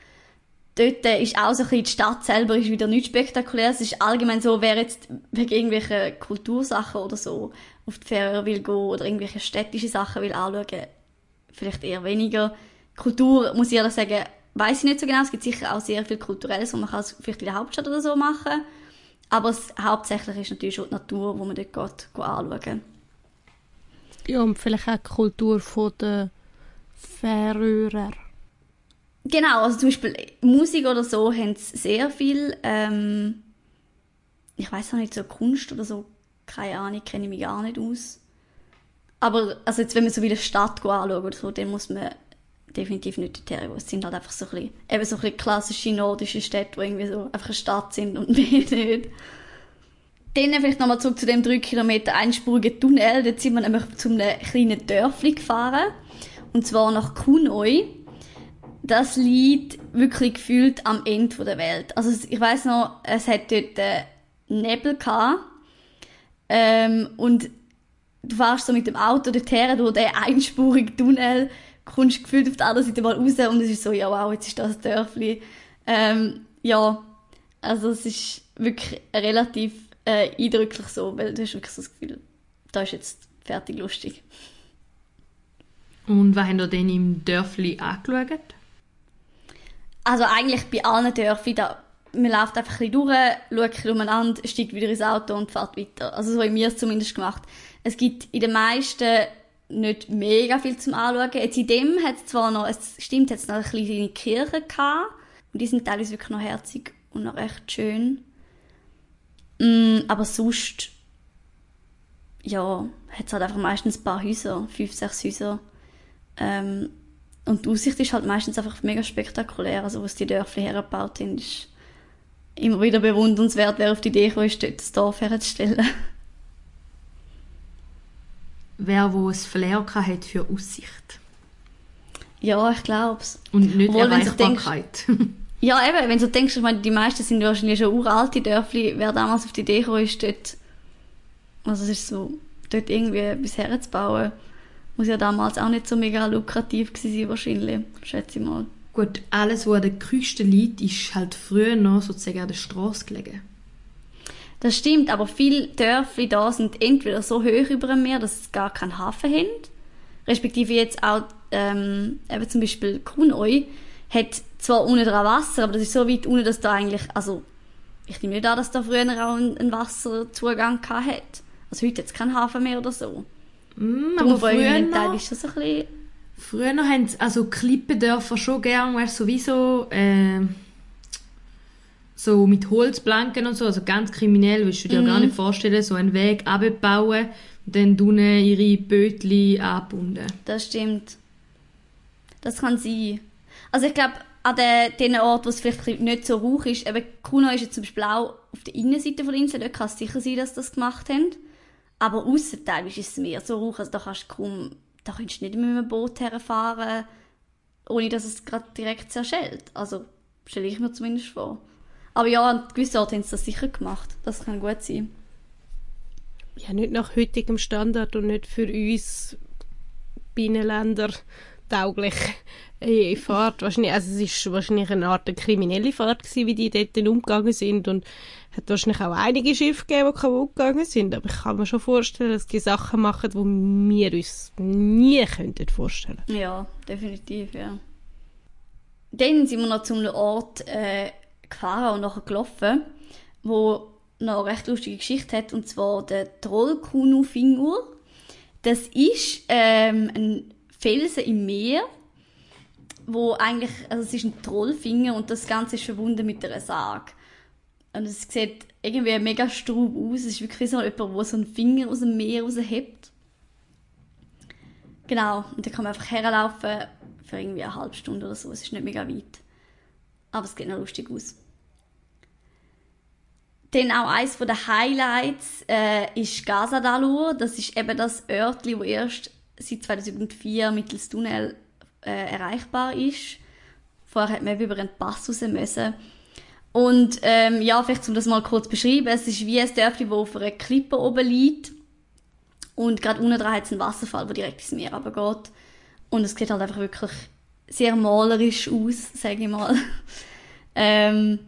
Dort ist auch so ein bisschen, die Stadt selber ist wieder nichts spektakuläres. Es ist allgemein so, wer jetzt wegen irgendwelchen Kultursachen oder so auf die Färöer will gehen oder irgendwelche städtische Sachen will anschauen, vielleicht eher weniger. Kultur, muss ich ehrlich sagen, weiß ich nicht so genau. Es gibt sicher auch sehr viel Kulturelles, was man kann vielleicht in der Hauptstadt oder so machen Aber es, hauptsächlich ist natürlich schon die Natur, wo man dort geht, geht anschauen. Ja, und vielleicht auch die Kultur der Färöer. Genau, also zum Beispiel Musik oder so haben sehr viel. Ähm, ich weiß auch nicht, so Kunst oder so, keine Ahnung, kenne ich mich gar nicht aus. Aber also jetzt, wenn man so wie eine Stadt anschaut oder so, dann muss man definitiv nicht dorthin, wo es sind halt einfach so ein bisschen, eben so ein bisschen klassische nordische Städte, die irgendwie so einfach eine Stadt sind und mehr nicht. Dann vielleicht nochmal zurück zu dem 3 Kilometer einspurigen Tunnel. Dort sind wir nämlich zu einem kleinen Dörfli gefahren. Und zwar nach Kunoi. Das liegt wirklich gefühlt am Ende der Welt. Also ich weiß noch, es hat dort äh, Nebel gehabt. Ähm, und du fährst so mit dem Auto dorthin, durch den einspurigen Tunnel, kommst gefühlt auf der anderen Seite mal raus und es ist so, ja wow, jetzt ist das Dörfli. Ähm, ja, also es ist wirklich relativ äh, eindrücklich so, weil du hast wirklich so das Gefühl, da ist jetzt fertig lustig. Und was haben ihr denn im Dörfli angeschaut? Also eigentlich bei allen Dörfern, da, man läuft einfach ein bisschen durch, schaut ein bisschen umeinander, steigt wieder ins Auto und fährt weiter. Also so haben wir es zumindest gemacht. Es gibt in den meisten nicht mega viel zum Anschauen. Jetzt in dem hat es zwar noch, es stimmt, hat es noch eine kleine Kirche gehabt. Und die sind teilweise wirklich noch herzig und noch recht schön. Mm, aber sonst, ja, hat es halt einfach meistens ein paar Häuser, fünf, sechs Häuser. Ähm, und die Aussicht ist halt meistens einfach mega spektakulär. Also, was die Dörfli hergebaut haben, ist immer wieder bewundernswert, wer auf die Idee gekommen ist, dort das Dorf herzustellen. Wer wo es Flair hat für Aussicht. Ja, ich glaube es. Und nicht Obwohl, Erreichbarkeit. Ja, eben, wenn du denkst, ich meine, die meisten sind wahrscheinlich schon uralte Dörfli, wer damals auf die Idee gekommen ist, dort, also es ist so, dort irgendwie etwas herzubauen, muss ja damals auch nicht so mega lukrativ gewesen sein, wahrscheinlich, schätze ich mal. Gut, alles, was an der Küste liegt, ist halt früher noch sozusagen an der Straße gelegen. Das stimmt, aber viele Dörfli da sind entweder so hoch über dem Meer, dass es gar keinen Hafen haben, respektive jetzt auch ähm, eben zum Beispiel Kunoi, hat zwar unten dran Wasser, aber das ist so weit unten, dass da eigentlich, also ich nehme nicht an, dass da früher auch einen Wasserzugang hat. Also heute jetzt kein Hafen mehr oder so. Mm, aber früher noch, ist das ein bisschen... Früher noch haben sie, also Klippendörfer schon gern, weißt sowieso äh, so mit Holzplanken und so, also ganz kriminell, willst du dir mm. gar nicht vorstellen, so einen Weg abbauen und dann unten ihre Bötli anbunden. Das stimmt. Das kann sein. Also ich glaube, an den, den Orten, wo es vielleicht nicht so rauch ist, eben Kuno ist jetzt zum Beispiel auch auf der Innenseite von der Insel, dort kann es sicher sein, dass sie das gemacht haben. Aber teilweise ist es mehr so rauch, also da kannst du kaum, da kannst du nicht mit einem Boot herfahren, ohne dass es gerade direkt zerschellt. Also, stelle ich mir zumindest vor. Aber ja, an gewissen Orten haben sie das sicher gemacht. Das kann gut sein. Ja, nicht nach heutigem Standard und nicht für uns Binnenländer tauglich äh, Fahrt. Wahrscheinlich, also es ist wahrscheinlich eine Art eine kriminelle Fahrt gewesen, wie die dort umgegangen sind und hat wahrscheinlich auch einige Schiffe gegeben, die kaputt gegangen sind. Aber ich kann mir schon vorstellen, dass die Sachen machen, die wir uns nie könnten vorstellen. Ja, definitiv, ja. Dann sind wir noch zu einem Ort äh, gefahren und nachher gelaufen, wo noch eine recht lustige Geschichte hat, und zwar der Trollkunu-Fingur. Das ist ähm, ein Felsen im Meer, wo eigentlich, also es ist ein Trollfinger und das Ganze ist verbunden mit einer Sage. Und es sieht irgendwie mega strub aus. Es ist wirklich so jemand, der so einen Finger aus dem Meer raushebt. Genau, und da kann man einfach herlaufen, für irgendwie eine halbe Stunde oder so. Es ist nicht mega weit. Aber es geht noch lustig aus. Dann auch eines der Highlights äh, ist Gazadalur. Das ist eben das Örtli, wo erst seit 2004 mittels Tunnel äh, erreichbar ist. Vorher hat man über einen Pass raus müssen. Und ähm, ja, vielleicht um das mal kurz zu beschreiben, es ist wie ein Dörfli, das auf einer Klippe oben liegt. Und gerade unten dran hat es einen Wasserfall, der direkt ins Meer runtergeht. Und es sieht halt einfach wirklich sehr malerisch aus, sage ich mal. ähm,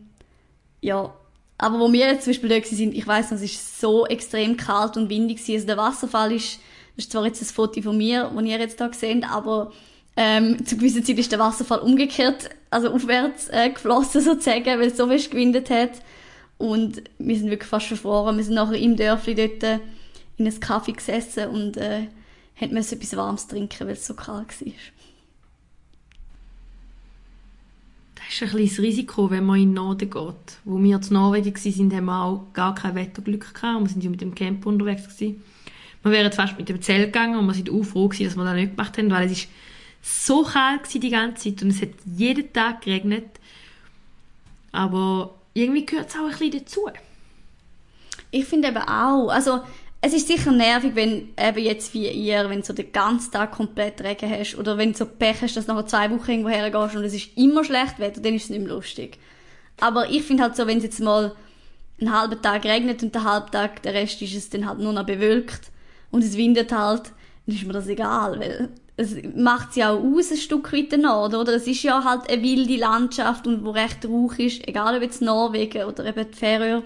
ja, aber wo wir jetzt zum Beispiel da sind, ich weiss noch, es ist so extrem kalt und windig Also der Wasserfall ist, das ist zwar jetzt ein Foto von mir, das ihr jetzt hier seht, aber ähm, zu gewisser Zeit ist der Wasserfall umgekehrt, also aufwärts äh, geflossen sozusagen, weil es so fest gewindet hat. Und wir sind wirklich fast verfroren. Wir sind nachher im Dörfli dort in einem Kaffee gesessen und äh, mussten etwas Warmes trinken, weil es so kalt war. Das ist ein kleines Risiko, wenn man in den Norden geht. Wo wir in Norwegen waren, haben wir auch gar kein Wetterglück gehabt. Wir sind ja mit dem Camp unterwegs. Gewesen. Wir wären fast mit dem Zelt gegangen und wir sind auch froh gewesen, dass wir das nicht gemacht haben, weil es ist so kalt die ganze Zeit und es hat jeden Tag geregnet. Aber irgendwie gehört es auch ein bisschen dazu. Ich finde eben auch, also es ist sicher nervig, wenn eben jetzt wie ihr, wenn du so den ganzen Tag komplett Regen hast oder wenn du so Pech hast, dass du nachher zwei Wochen irgendwo hergehst und es ist immer schlecht Wetter, dann ist es nicht mehr lustig. Aber ich finde halt so, wenn es jetzt mal einen halben Tag regnet und den halben Tag, der Rest ist es dann halt nur noch bewölkt und es windet halt, dann ist mir das egal, weil es macht ja auch aus, ein Stück weiter Nord, oder? Es ist ja halt eine wilde Landschaft und wo recht ruhig ist, egal ob jetzt Norwegen oder eben die Färöer.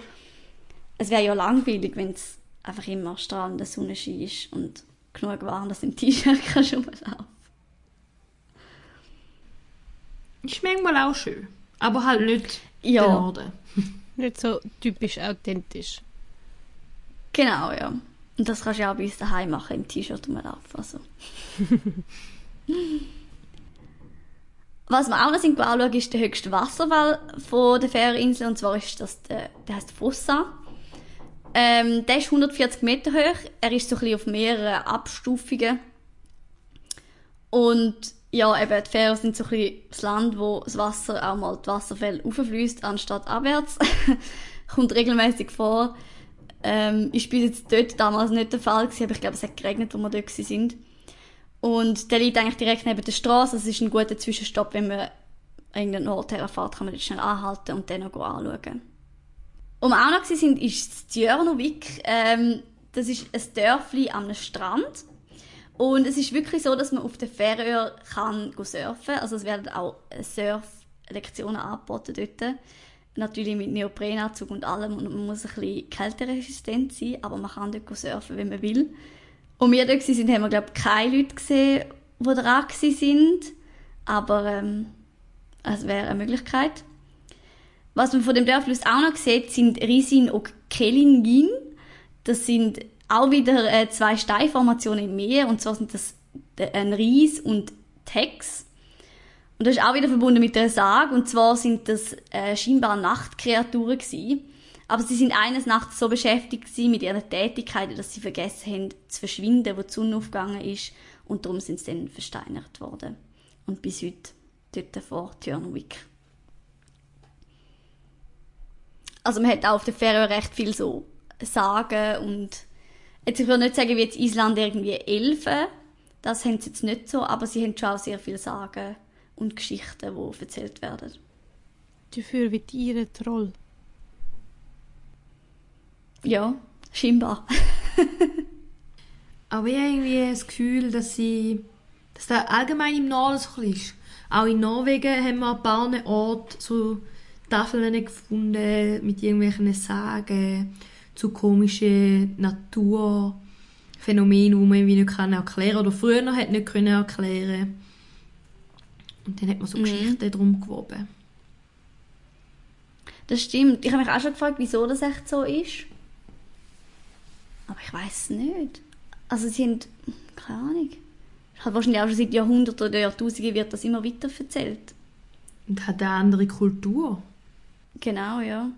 Es wäre ja langweilig, wenn es einfach immer strahlende Sonnenschein ist und genug warm, dass im T-Shirt kannst rumlaufen. Ist manchmal auch schön. Aber halt nicht ja. der Norden. Nicht so typisch authentisch. Genau, ja. Und das kannst du ja auch bei uns daheim machen, im T-Shirt rumlaufen. Also. Was wir auch noch anschauen, ist der höchste Wasserfall von der Färöerinseln. Und zwar ist das der, der heißt Fossa. Ähm, der ist 140 Meter hoch. Er ist so ein bisschen auf mehreren Abstufungen. Und ja, eben, die Fähren sind so ein bisschen das Land, wo das Wasser auch mal die Wasserfälle auffließt, anstatt abwärts. Kommt regelmäßig vor. Ähm, ist bis jetzt dort damals nicht der Fall gewesen, aber ich glaube, es hat geregnet, wo wir dort sind. Und der liegt eigentlich direkt neben der Straße. Das ist ein guter Zwischenstopp, wenn man irgendeinen Ort herfährt, kann man dort schnell anhalten und dann noch anschauen. Wir auch noch sind, ist Djörnovik. Ähm, das ist ein Dörfli am Strand. Und es ist wirklich so, dass man auf der Färöer kann surfen. Also es werden auch Surflektionen angeboten dort. Natürlich mit Neoprenanzug und allem und man muss ein bisschen kälteresistent sein, aber man kann dort surfen, wenn man will. Und wir dort waren, haben wir, glaube ich, keine Leute gesehen, die dran sind. Aber ähm, es wäre eine Möglichkeit. Was man von dem Dörfli auch noch sieht, sind Risin und Kellingin. Das sind auch wieder äh, zwei Steinformationen im Meer. Und zwar sind das ein Ries und Tex. Und das ist auch wieder verbunden mit der Sage. Und zwar sind das äh, scheinbar Nachtkreaturen gewesen. Aber sie sind eines Nachts so beschäftigt gewesen mit ihren Tätigkeiten, dass sie vergessen haben zu verschwinden, wo die Sonne aufgegangen ist. Und darum sind sie dann versteinert worden. Und bis heute dort vor Tjörnvik. Also man hat auch auf der Färöer recht viel so Sagen und jetzt, ich will nicht sagen, wie jetzt Island irgendwie Elfen, das haben sie jetzt nicht so, aber sie haben schon auch sehr viel Sagen und Geschichten, die erzählt werden. Dafür wie Tiere Troll. Ja, scheinbar. Aber ich habe irgendwie das Gefühl, dass sie, dass das allgemein im Norden so ist. Auch in Norwegen haben wir ein paar Orte so Tafeln gefunden mit irgendwelchen Sagen zu komischen Naturphänomenen, die man irgendwie nicht erklären kann oder früher noch nicht können erklären Und dann hat man so mhm. Geschichten drum gewoben. Das stimmt. Ich habe mich auch schon gefragt, wieso das echt so ist. Aber ich weiß es nicht. Also sie haben, keine Ahnung. Hat wahrscheinlich auch schon seit Jahrhunderten oder Jahrtausenden wird das immer weiter erzählt. Und hat eine andere Kultur. Genau, ja.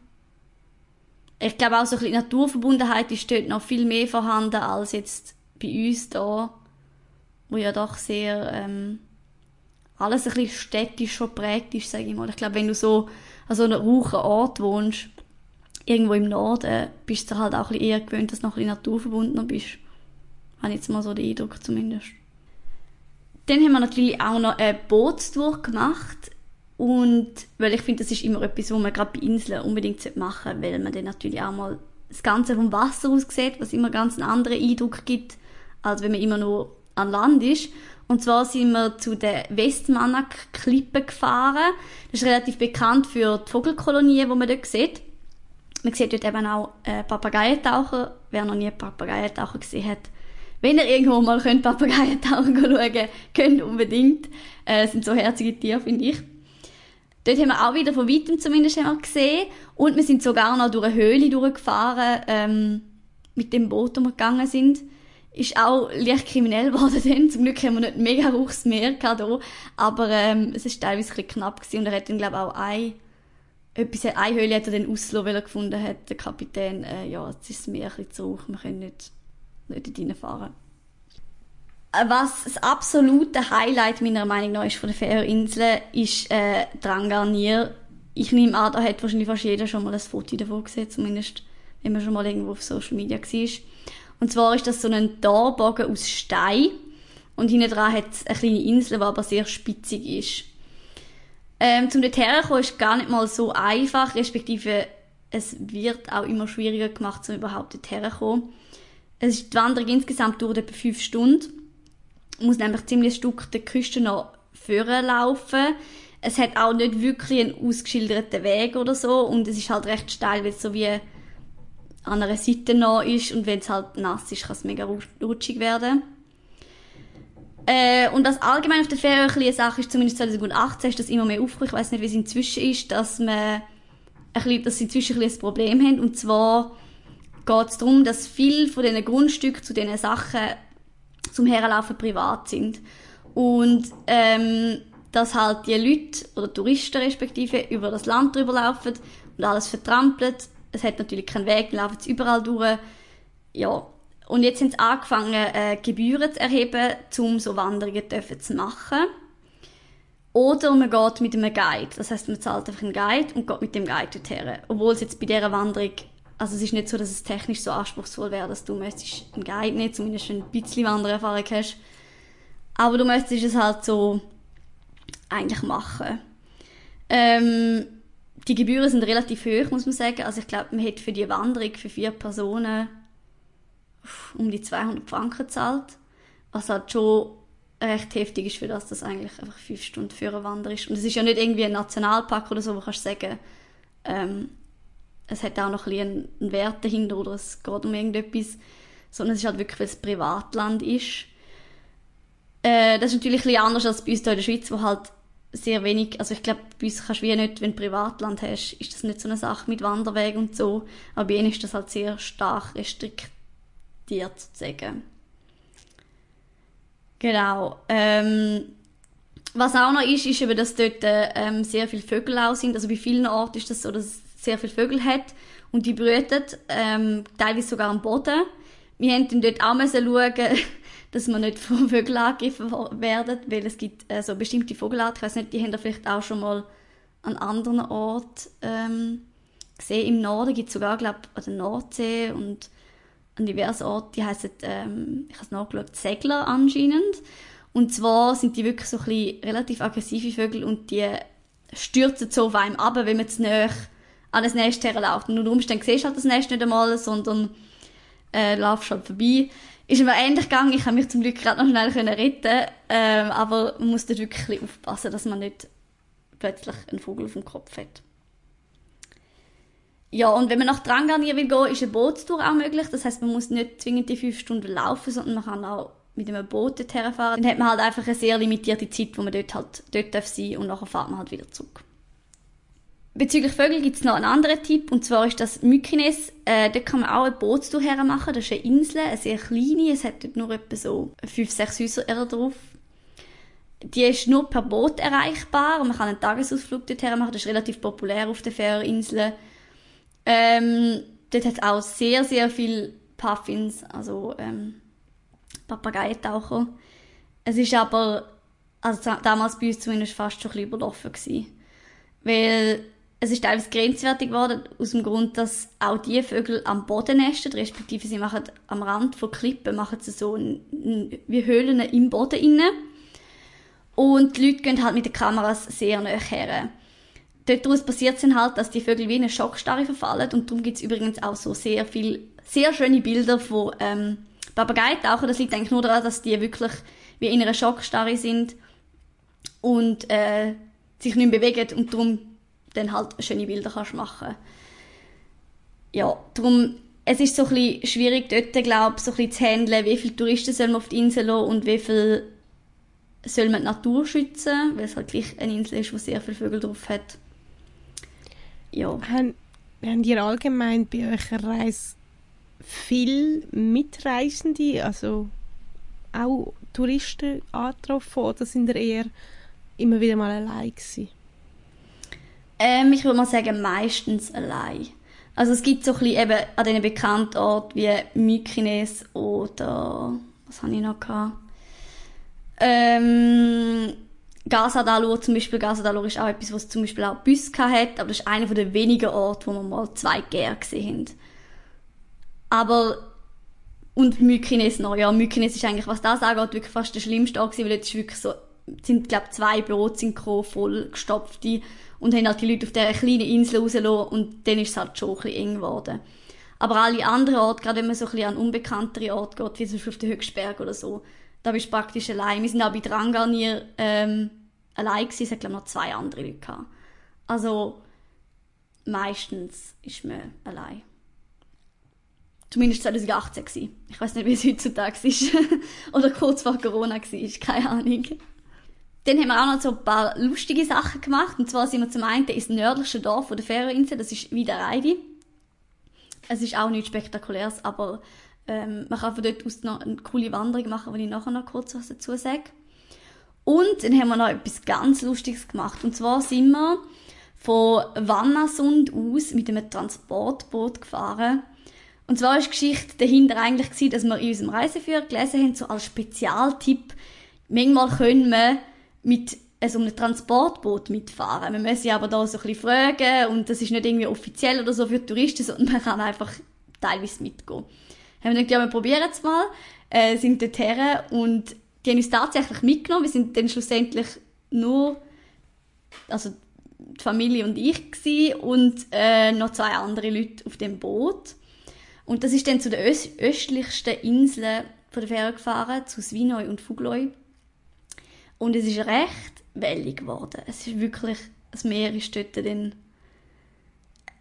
Ich glaube auch so ein bisschen Naturverbundenheit ist dort noch viel mehr vorhanden als jetzt bei uns da, wo ja doch sehr ähm, alles ein bisschen städtisch schon prägt ist, sage ich mal. Ich glaube, wenn du so an so einem rauchen Ort wohnst, irgendwo im Norden, bist du halt auch ein bisschen eher gewöhnt, dass du noch ein bisschen naturverbundener bist. Habe ich jetzt mal so den Eindruck zumindest. Dann haben wir natürlich auch noch eine Bootstour gemacht. Und, weil ich finde, das ist immer etwas, was man gerade bei Inseln unbedingt machen sollte, weil man dann natürlich auch mal das Ganze vom Wasser aus sieht, was immer ganz einen anderen Eindruck gibt, als wenn man immer nur an Land ist. Und zwar sind wir zu den Westmannak-Klippen gefahren. Das ist relativ bekannt für die Vogelkolonien, die man dort sieht. Man sieht dort eben auch äh, Papageientaucher. Wer noch nie Papageientaucher gesehen hat, wenn ihr irgendwo mal könnt Papageientaucher schauen könnt unbedingt. Äh, sind so herzige Tiere, finde ich. Dort haben wir auch wieder von weitem zumindest wir gesehen. Und wir sind sogar noch durch eine Höhle durchgefahren, ähm, mit dem Boot, wo wir gegangen sind. Ist auch leicht kriminell geworden dann. Zum Glück haben wir nicht mega hochs Meer gehabt hier. Aber, ähm, es ist teilweise ein knapp gewesen. Und er hat dann, glaube ich, auch ein, etwas, eine Höhle hat er dann auslassen, weil er gefunden hat, der Kapitän, äh, ja, jetzt ist das Meer ein bisschen zu hoch, wir können nicht, nicht reinfahren. Äh, Was das absolute Highlight meiner Meinung nach ist von den Färöerinseln, ist äh, Drangarnier. Ich nehme an, da hat wahrscheinlich fast jeder schon mal ein Foto davon gesehen, zumindest wenn man schon mal irgendwo auf Social Media war. Und zwar ist das so ein Torbogen aus Stein und hinten dran hat es eine kleine Insel, die aber sehr spitzig ist. Ähm, zum dort herkommen ist gar nicht mal so einfach, respektive es wird auch immer schwieriger gemacht, um überhaupt dort herzukommen. Es ist die Wanderung insgesamt dauert etwa fünf Stunden. Man muss nämlich ziemlich ein Stück der Küste noch laufen. Es hat auch nicht wirklich einen ausgeschilderten Weg oder so und es ist halt recht steil, weil es so wie an einer Seite noch ist und wenn es halt nass ist, kann es mega rutschig werden. Äh, und was allgemein auf der Fähre eine Sache ist, zumindest 2018 ist das immer mehr aufgekommen, ich weiß nicht, wie es inzwischen ist, dass man ein bisschen, dass sie inzwischen ein, ein Problem haben. Und zwar geht es darum, dass viele von diesen Grundstücken zu diesen Sachen zum Herlaufen privat sind. Und ähm, dass halt die Leute oder Touristen respektive über das Land drüber laufen und alles vertrampelt. Es hat natürlich keinen Weg, laufen sie überall durch. Ja, und jetzt haben sie angefangen, äh, Gebühren zu erheben, um so Wanderungen zu machen. Oder man geht mit einem Guide. Das heißt, man zahlt einfach einen Guide und geht mit dem Guide dorthin. Obwohl es jetzt bei dieser Wanderung, also es ist nicht so, dass es technisch so anspruchsvoll wäre, dass du einen Guide nicht, zumindest ein bisschen Wandererfahrung hast. Aber du möchtest es halt so eigentlich machen. Ähm, die Gebühren sind relativ hoch, muss man sagen. Also ich glaube, man hat für die Wanderung für vier Personen um die 200 Franken gezahlt, was halt schon recht heftig ist, für das das eigentlich einfach fünf Stunden für eine Wanderung ist. Und es ist ja nicht irgendwie ein Nationalpark oder so, wo kannst du sagen, ähm, es hat auch noch ein bisschen einen Wert dahinter oder es geht um irgendetwas, sondern es ist halt wirklich, weil es Privatland ist. Äh, das ist natürlich ein bisschen anders als bei uns hier in der Schweiz, wo halt sehr wenig, also ich glaube, bei uns kannst du wie nicht, wenn du Privatland hast, ist das nicht so eine Sache mit Wanderweg und so, aber bei ihnen ist das halt sehr stark restriktiert sozusagen. Genau. Ähm, was auch noch ist, ist eben, dass dort ähm, sehr viele Vögel auch sind. Also bei vielen Orten ist das so, dass es sehr viele Vögel hat und die brüten ähm, teilweise sogar am Boden. Wir haben dann dort auch müssen schauen, dass wir nicht von Vögeln angegriffen werden, weil es gibt äh, so bestimmte Vogelarten, ich weiß nicht, die haben da vielleicht auch schon mal an anderen Orten ähm, gesehen. Im Norden gibt es sogar, glaube an der Nordsee und an diversen Orten, die heissen, ähm, ich habe es nachgeschaut, Segler anscheinend. Und zwar sind die wirklich so ein bisschen relativ aggressive Vögel und die stürzen so auf einem ab, wenn man zu näher an das Nest herläuft. Und unter Umständen siehst du halt das Nest nicht einmal, sondern äh, laufst halt vorbei. Ist mir ähnlich gegangen, ich habe mich zum Glück gerade noch schnell können retten ähm, aber man muss dort wirklich aufpassen, dass man nicht plötzlich einen Vogel auf dem Kopf hat. Ja, und wenn man nach Drangarnier will gehen, ist eine Bootstour auch möglich. Das heißt, man muss nicht zwingend die fünf Stunden laufen, sondern man kann auch mit einem Boot dorthin fahren. Dann hat man halt einfach eine sehr limitierte Zeit, wo man dort halt dort darf sein und nachher fährt man halt wieder zurück. Bezüglich Vögel gibt es noch einen anderen Tipp, und zwar ist das Mykines. Äh, dort kann man auch eine Bootstour machen. Das ist eine Insel, eine sehr kleine. Es hat dort nur etwa so fünf, sechs Häuser drauf. Die ist nur per Boot erreichbar. Man kann einen Tagesausflug dorthin machen. Das ist relativ populär auf den Färöerinseln. Ähm, dort hat es auch sehr, sehr viele Puffins, also ähm, Papageientaucher. Es ist aber also damals bei uns zumindest fast schon ein bisschen überlaufen. Weil es ist teilweise grenzwertig geworden, aus dem Grund, dass auch die Vögel am Boden nesten, respektive sie machen am Rand von Klippen, machen sie so ein, ein, wie Höhlen im Boden inne. Und die Leute gehen halt mit den Kameras sehr nahe her. Daraus passiert es halt, dass die Vögel wie in eine Schockstarre verfallen und darum gibt es übrigens auch so sehr viel, sehr schöne Bilder von ähm, Papageitauchen. Das liegt eigentlich nur daran, dass die wirklich wie in einer Schockstarre sind und äh, sich nicht bewegen und darum dann halt schöne Bilder kannst machen. Ja, darum, es ist so ein schwierig dort, glaube ich, so ein zu handeln, wie viele Touristen soll man auf die Insel lassen und wie viel soll man die Natur schützen, weil es halt gleich eine Insel ist, wo sehr viele Vögel drauf hat. Ja. Haben, haben ihr allgemein bei eurer Reise viel Mitreisende, also auch Touristen angetroffen oder sind ihr eher immer wieder mal allein gewesen? Ähm, ich würde mal sagen, meistens allein. Also es gibt so ein bisschen eben an diesen bekannten Orten wie Mykines oder was habe ich noch gehabt? Ähm, Gazadalur zum Beispiel. Gazadalur ist auch etwas, was zum Beispiel auch Bus hat, aber das ist einer der wenigen Orte, wo wir mal zwei Gär gesehen haben. Aber und Mykines noch, ja, Mykines ist eigentlich, was das angeht, wirklich fast der schlimmste Ort weil jetzt ist wirklich so, sind, glaube zwei Boote sind gekommen, voll gestopfte und haben halt die Leute auf dieser kleinen Insel rausgelassen und dann ist es halt schon ein bisschen eng geworden. Aber alle anderen Orte, gerade wenn man so ein bisschen an unbekanntere Orte geht, wie zum Beispiel auf den Höchstberg oder so, da bist du praktisch allein. Wir sind auch bei Drangarnier ähm, allein gewesen, es hat glaube ich noch zwei andere Leute gehabt. Also meistens ist man allein. Zumindest 2018 gewesen. Ich weiß nicht, wie es heutzutage ist. oder kurz vor Corona war, keine Ahnung. Dann haben wir auch noch so ein paar lustige Sachen gemacht. Und zwar sind wir zum einen ins nördlichste Dorf der Färöerinsel, das ist Wiedereidi. Es ist auch nichts Spektakuläres, aber ähm, man kann von dort aus noch eine coole Wanderung machen, wo ich nachher noch kurz was dazu sage. Und dann haben wir noch etwas ganz Lustiges gemacht. Und zwar sind wir von Vannasund aus mit einem Transportboot gefahren. Und zwar war die Geschichte dahinter eigentlich dass wir in unserem Reiseführer gelesen haben, so als Spezialtipp, manchmal können wir mit also einem Transportboot mitfahren. Wir müssen aber da so ein bisschen fragen und das ist nicht irgendwie offiziell oder so für Touristen, sondern man kann einfach teilweise mitgehen. Haben wir gedacht, ja, wir probieren es mal, äh, sind dort her und die haben uns tatsächlich mitgenommen. Wir sind dann schlussendlich nur, also die Familie und ich gewesen und äh, noch zwei andere Leute auf dem Boot. Und das ist dann zu den östlichsten Inseln von der Fähre gefahren, zu Svinoi und Fugloi. Und es ist recht wellig geworden. Es ist wirklich, das Meer ist dort dann,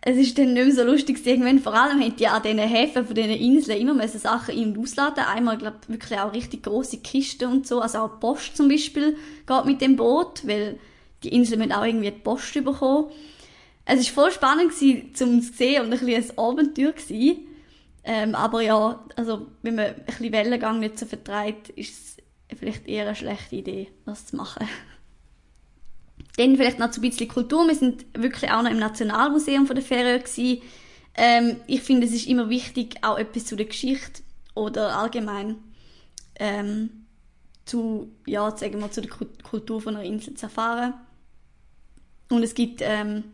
es ist dann nicht mehr so lustig irgendwann. Vor allem haben die an diesen Häfen von diesen Inseln immer müssen Sachen in- und ausladen. Einmal, glaube wirklich auch richtig große Kisten und so. Also auch Post zum Beispiel geht mit dem Boot, weil die Inseln müssen auch irgendwie die Post bekommen. Es ist voll spannend gewesen, zum zu sehen und ein bisschen ein Abenteuer gewesen. Ähm, aber ja, also, wenn man ein bisschen Wellengang nicht so vertreibt, ist es vielleicht eher eine schlechte Idee, das zu machen. Dann vielleicht noch ein bisschen Kultur. Wir sind wirklich auch noch im Nationalmuseum von der Färöer ähm, ich finde, es ist immer wichtig, auch etwas zu der Geschichte oder allgemein ähm, zu, ja, sagen wir, zu der Kultur von einer Insel zu erfahren. Und es gibt ähm,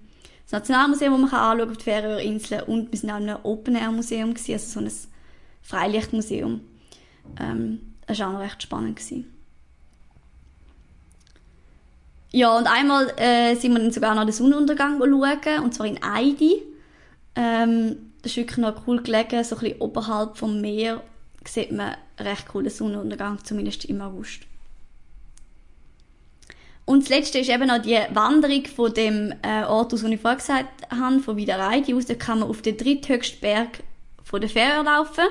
das Nationalmuseum, wo man kann anschauen auf die Färöerinseln und wir sind auch in einem Open-Air-Museum, also so ein Freilichtmuseum. Ähm, das war auch noch recht spannend. Gewesen. Ja, und einmal äh, sind wir dann sogar noch den Sonnenuntergang schauen, und zwar in Eidi. Ähm, das ist wirklich noch cool gelegen, so ein bisschen oberhalb vom Meer sieht man recht coolen Sonnenuntergang, zumindest im August. Und das letzte ist eben noch die Wanderung von dem äh, Ort aus, den ich vorher gesagt habe, von Wiedereidi aus. Da kann man auf den dritthöchsten Berg von der Fähre laufen.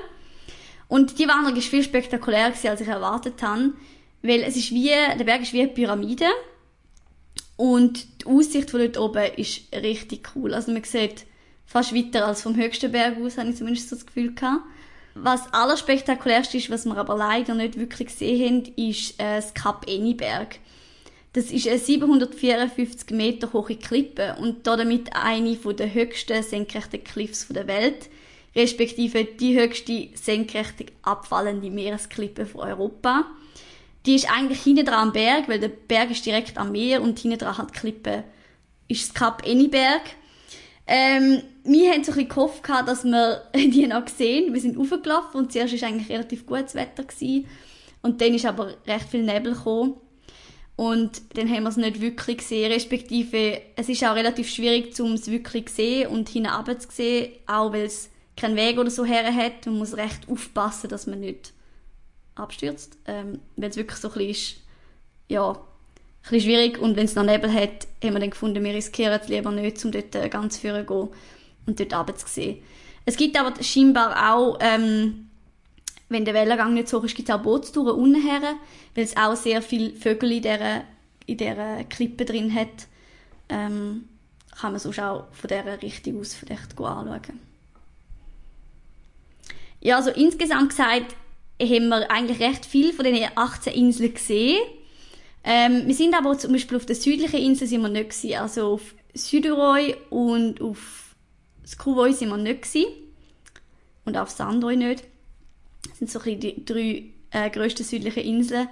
Und die ist viel spektakulärer als ich erwartet habe, weil es ist wie, der Berg ist wie eine Pyramide und die Aussicht von dort oben ist richtig cool. Also man sieht fast weiter als vom höchsten Berg aus, habe ich zumindest so das Gefühl gehabt. Was allerspektakulärste ist, was wir aber leider nicht wirklich gesehen haben, ist äh, das Kap Eniberg. Das ist eine 754 Meter hohe Klippe und damit eine der höchsten senkrechten Cliffs der Welt respektive die höchste senkrecht abfallende Meeresklippe von Europa. die ist eigentlich hinten dran am Berg, weil der Berg ist direkt am Meer und hinten dran hat die Klippe ist das Kap Enniberg. Ähm, wir haben so ein bisschen gehofft, dass wir die noch sehen. Wir sind raufgelaufen und zuerst war eigentlich relativ gutes Wetter. Gewesen. Und dann ist aber recht viel Nebel gekommen. Und dann haben wir es nicht wirklich gesehen, respektive es ist auch relativ schwierig, um es wirklich zu sehen und hinten zu sehen, auch weil es keinen Weg oder so her hat. Man muss recht aufpassen, dass man nicht abstürzt, ähm, weil es wirklich so ein bisschen ist, ja, ein bisschen schwierig und wenn es noch Nebel hat, haben wir dann gefunden, wir riskieren es lieber nicht, um dort äh, ganz vorne zu gehen und dort runter zu sehen. Es gibt aber scheinbar auch, ähm, wenn der Wellengang nicht so ist, gibt es auch Bootstouren unten her, weil es auch sehr viele Vögel in dieser, in dieser Klippe drin hat. Ähm, kann man sonst auch von dieser Richtung aus vielleicht anschauen. Ja, also insgesamt gesagt, haben wir eigentlich recht viel von den 18 Inseln gesehen. Ähm, wir sind aber zum Beispiel auf der südlichen Insel sind wir nicht gewesen. Also auf Süduroi und auf Skuvoi sind wir nicht gewesen. Und auf Sandoi nicht. Das sind so die drei äh, grössten südlichen Inseln.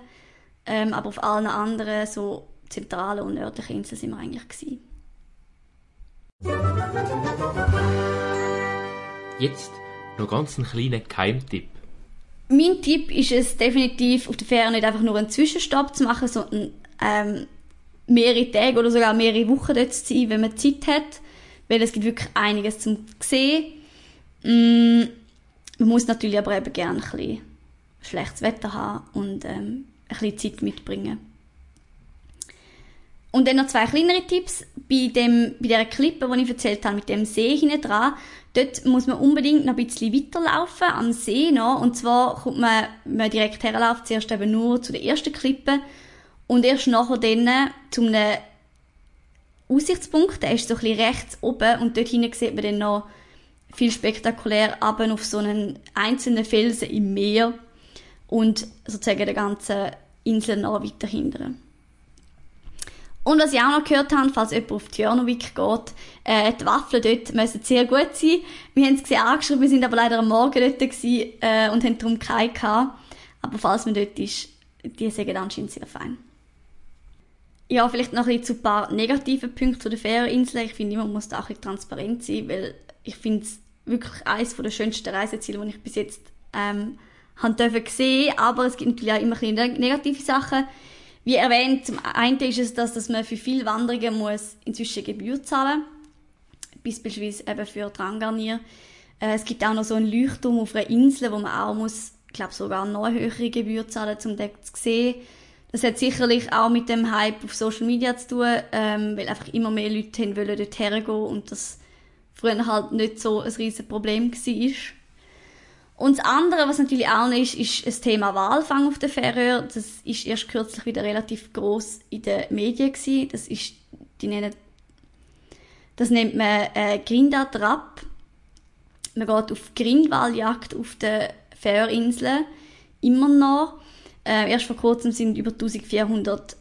Ähm, aber auf allen anderen, so zentralen und nördlichen Inseln sind wir eigentlich gewesen. Jetzt noch ganz einen kleinen Geheimtipp. Mein Tipp ist es definitiv, auf der Fähre nicht einfach nur einen Zwischenstopp zu machen, sondern ähm, mehrere Tage oder sogar mehrere Wochen dort zu sein, wenn man Zeit hat. Weil es gibt wirklich einiges zum sehen. Mm, man muss natürlich aber eben gerne ein bisschen schlechtes Wetter haben und ähm, ein bisschen Zeit mitbringen. Und dann noch zwei kleinere Tipps. Bei, dem, bei dieser Klippe, die ich erzählt habe, mit dem See hinten dran, dort muss man unbedingt noch ein bisschen weiterlaufen, am See noch. Und zwar kommt man, man direkt herläuft, zuerst eben nur zu der ersten Klippe und erst nachher dann zu einem Aussichtspunkt, der ist so ein bisschen rechts oben und dort hinten sieht man dann noch viel spektakulär ab auf so einen einzelnen Felsen im Meer und sozusagen der ganzen Insel noch weiter hindern. Und was ich auch noch gehört habe, falls jemand auf Tjörnovik geht, äh, die Waffeln dort müssen sehr gut sein. Wir haben es gesehen angeschrieben, wir sind aber leider am Morgen dort gewesen, äh, und haben darum keine gehabt. Aber falls man dort ist, die sagen anscheinend sehr fein. Ja, vielleicht noch ein, ein paar negative Punkte zu der Fährinsel. Ich finde, man muss da auch ein transparent sein, weil ich finde es wirklich eines der schönsten Reiseziele, die ich bis jetzt ähm, haben dürfen sehen. Aber es gibt natürlich auch immer ein bisschen negative Sachen. Wie erwähnt, zum einen ist es das, dass man für viele Wanderungen muss inzwischen Gebühr zahlen muss. Beispielsweise eben für Drangarnier. Äh, es gibt auch noch so einen Leuchtturm auf einer Insel, wo man auch muss, ich glaube sogar noch eine höhere Gebühr zahlen, um den zu sehen. Das hat sicherlich auch mit dem Hype auf Social Media zu tun, ähm, weil einfach immer mehr Leute haben wollen dort hergehen und das früher halt nicht so ein riesiges Problem war. Und das andere, was natürlich auch noch ist, ist das Thema Walfang auf der Färöer. Das ist erst kürzlich wieder relativ groß in den Medien gewesen. Das ist, die nennen, das nennt man äh, Grindatrap. Man geht auf Grindwaljagd auf den Färöerinseln immer noch. Äh, erst vor kurzem sind über 1400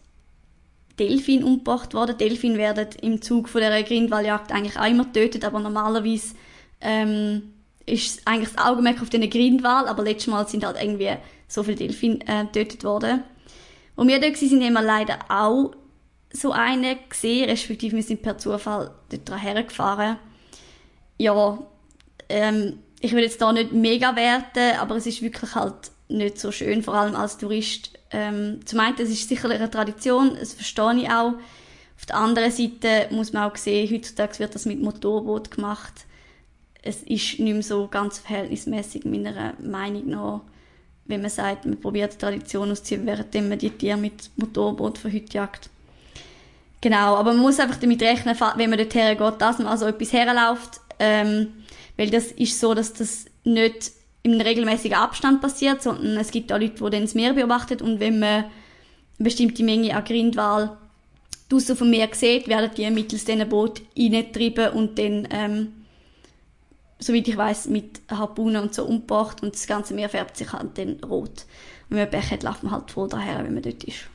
Delfine umgebracht worden. Delfine werden im Zug von der Grindwaljagd eigentlich auch immer getötet, aber normalerweise ähm, ist eigentlich das Augenmerk auf den Grindwal, aber letztes Mal sind halt irgendwie so viele Delfine äh, getötet worden. Und wir dort sind, haben leider auch so eine gesehen, respektive wir sind per Zufall dort hergefahren. Ja, ähm, ich will jetzt da nicht mega werten, aber es ist wirklich halt nicht so schön, vor allem als Tourist. Ähm, zum einen, es ist sicherlich eine Tradition, das verstehe ich auch. Auf der anderen Seite muss man auch sehen, heutzutage wird das mit Motorboot gemacht es ist nicht mehr so ganz verhältnismäßig meiner Meinung nach, wenn man sagt, man probiert die Tradition auszuziehen, während man die Tiere mit Motorboot von heute jagt. Genau, aber man muss einfach damit rechnen, wenn man dort hergeht, dass man also etwas herläuft, ähm, weil das ist so, dass das nicht im regelmäßigen Abstand passiert, sondern es gibt auch Leute, die dann das Meer beobachtet und wenn man eine bestimmte Menge an Grindwal draussen dem Meer sieht, werden die mittels diesen Boot reingetrieben und dann ähm, soweit ich weiß, mit Harpunen und so umgebracht und das ganze Meer färbt sich halt dann rot. Und wenn man Pech hat, läuft man halt voll daher, wenn man dort ist.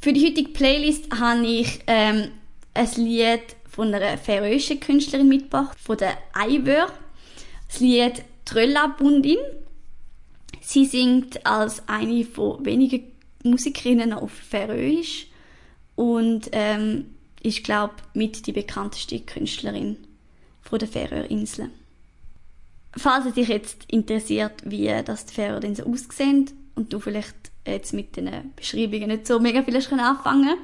Für die heutige Playlist habe ich ähm, ein Lied von einer färöischen Künstlerin mitgebracht, von der Eivör. Das Lied Tröllabundin. Sie singt als eine von wenigen Musikerinnen auf Färöisch und ähm, ist, glaube mit die bekannteste Künstlerin von der Färöerinseln. Falls es dich jetzt interessiert, wie das die Färöerinseln aussehen und du vielleicht jetzt mit den Beschreibungen nicht so mega viel anfangen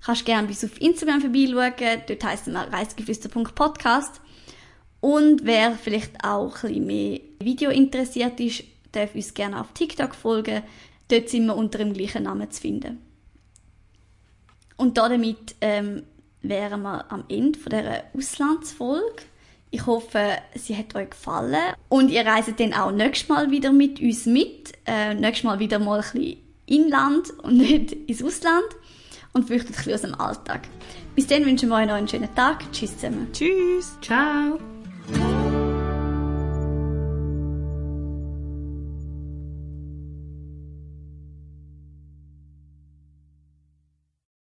kannst gerne bis auf Instagram vorbeischauen. Dort heisst es reisegeflüster.podcast. Und wer vielleicht auch ein mehr Video interessiert ist, darf uns gerne auf TikTok folgen. Dort sind wir unter dem gleichen Namen zu finden. Und damit ähm, wären wir am Ende von dieser Auslandsfolge. Ich hoffe, sie hat euch gefallen. Und ihr reist dann auch nächstes Mal wieder mit uns mit. Äh, nächstes Mal wieder mal ein bisschen inland und nicht ins Ausland. Und flüchtet ein bisschen aus dem Alltag. Bis dann wünschen wir euch noch einen schönen Tag. Tschüss zusammen. Tschüss. Ciao.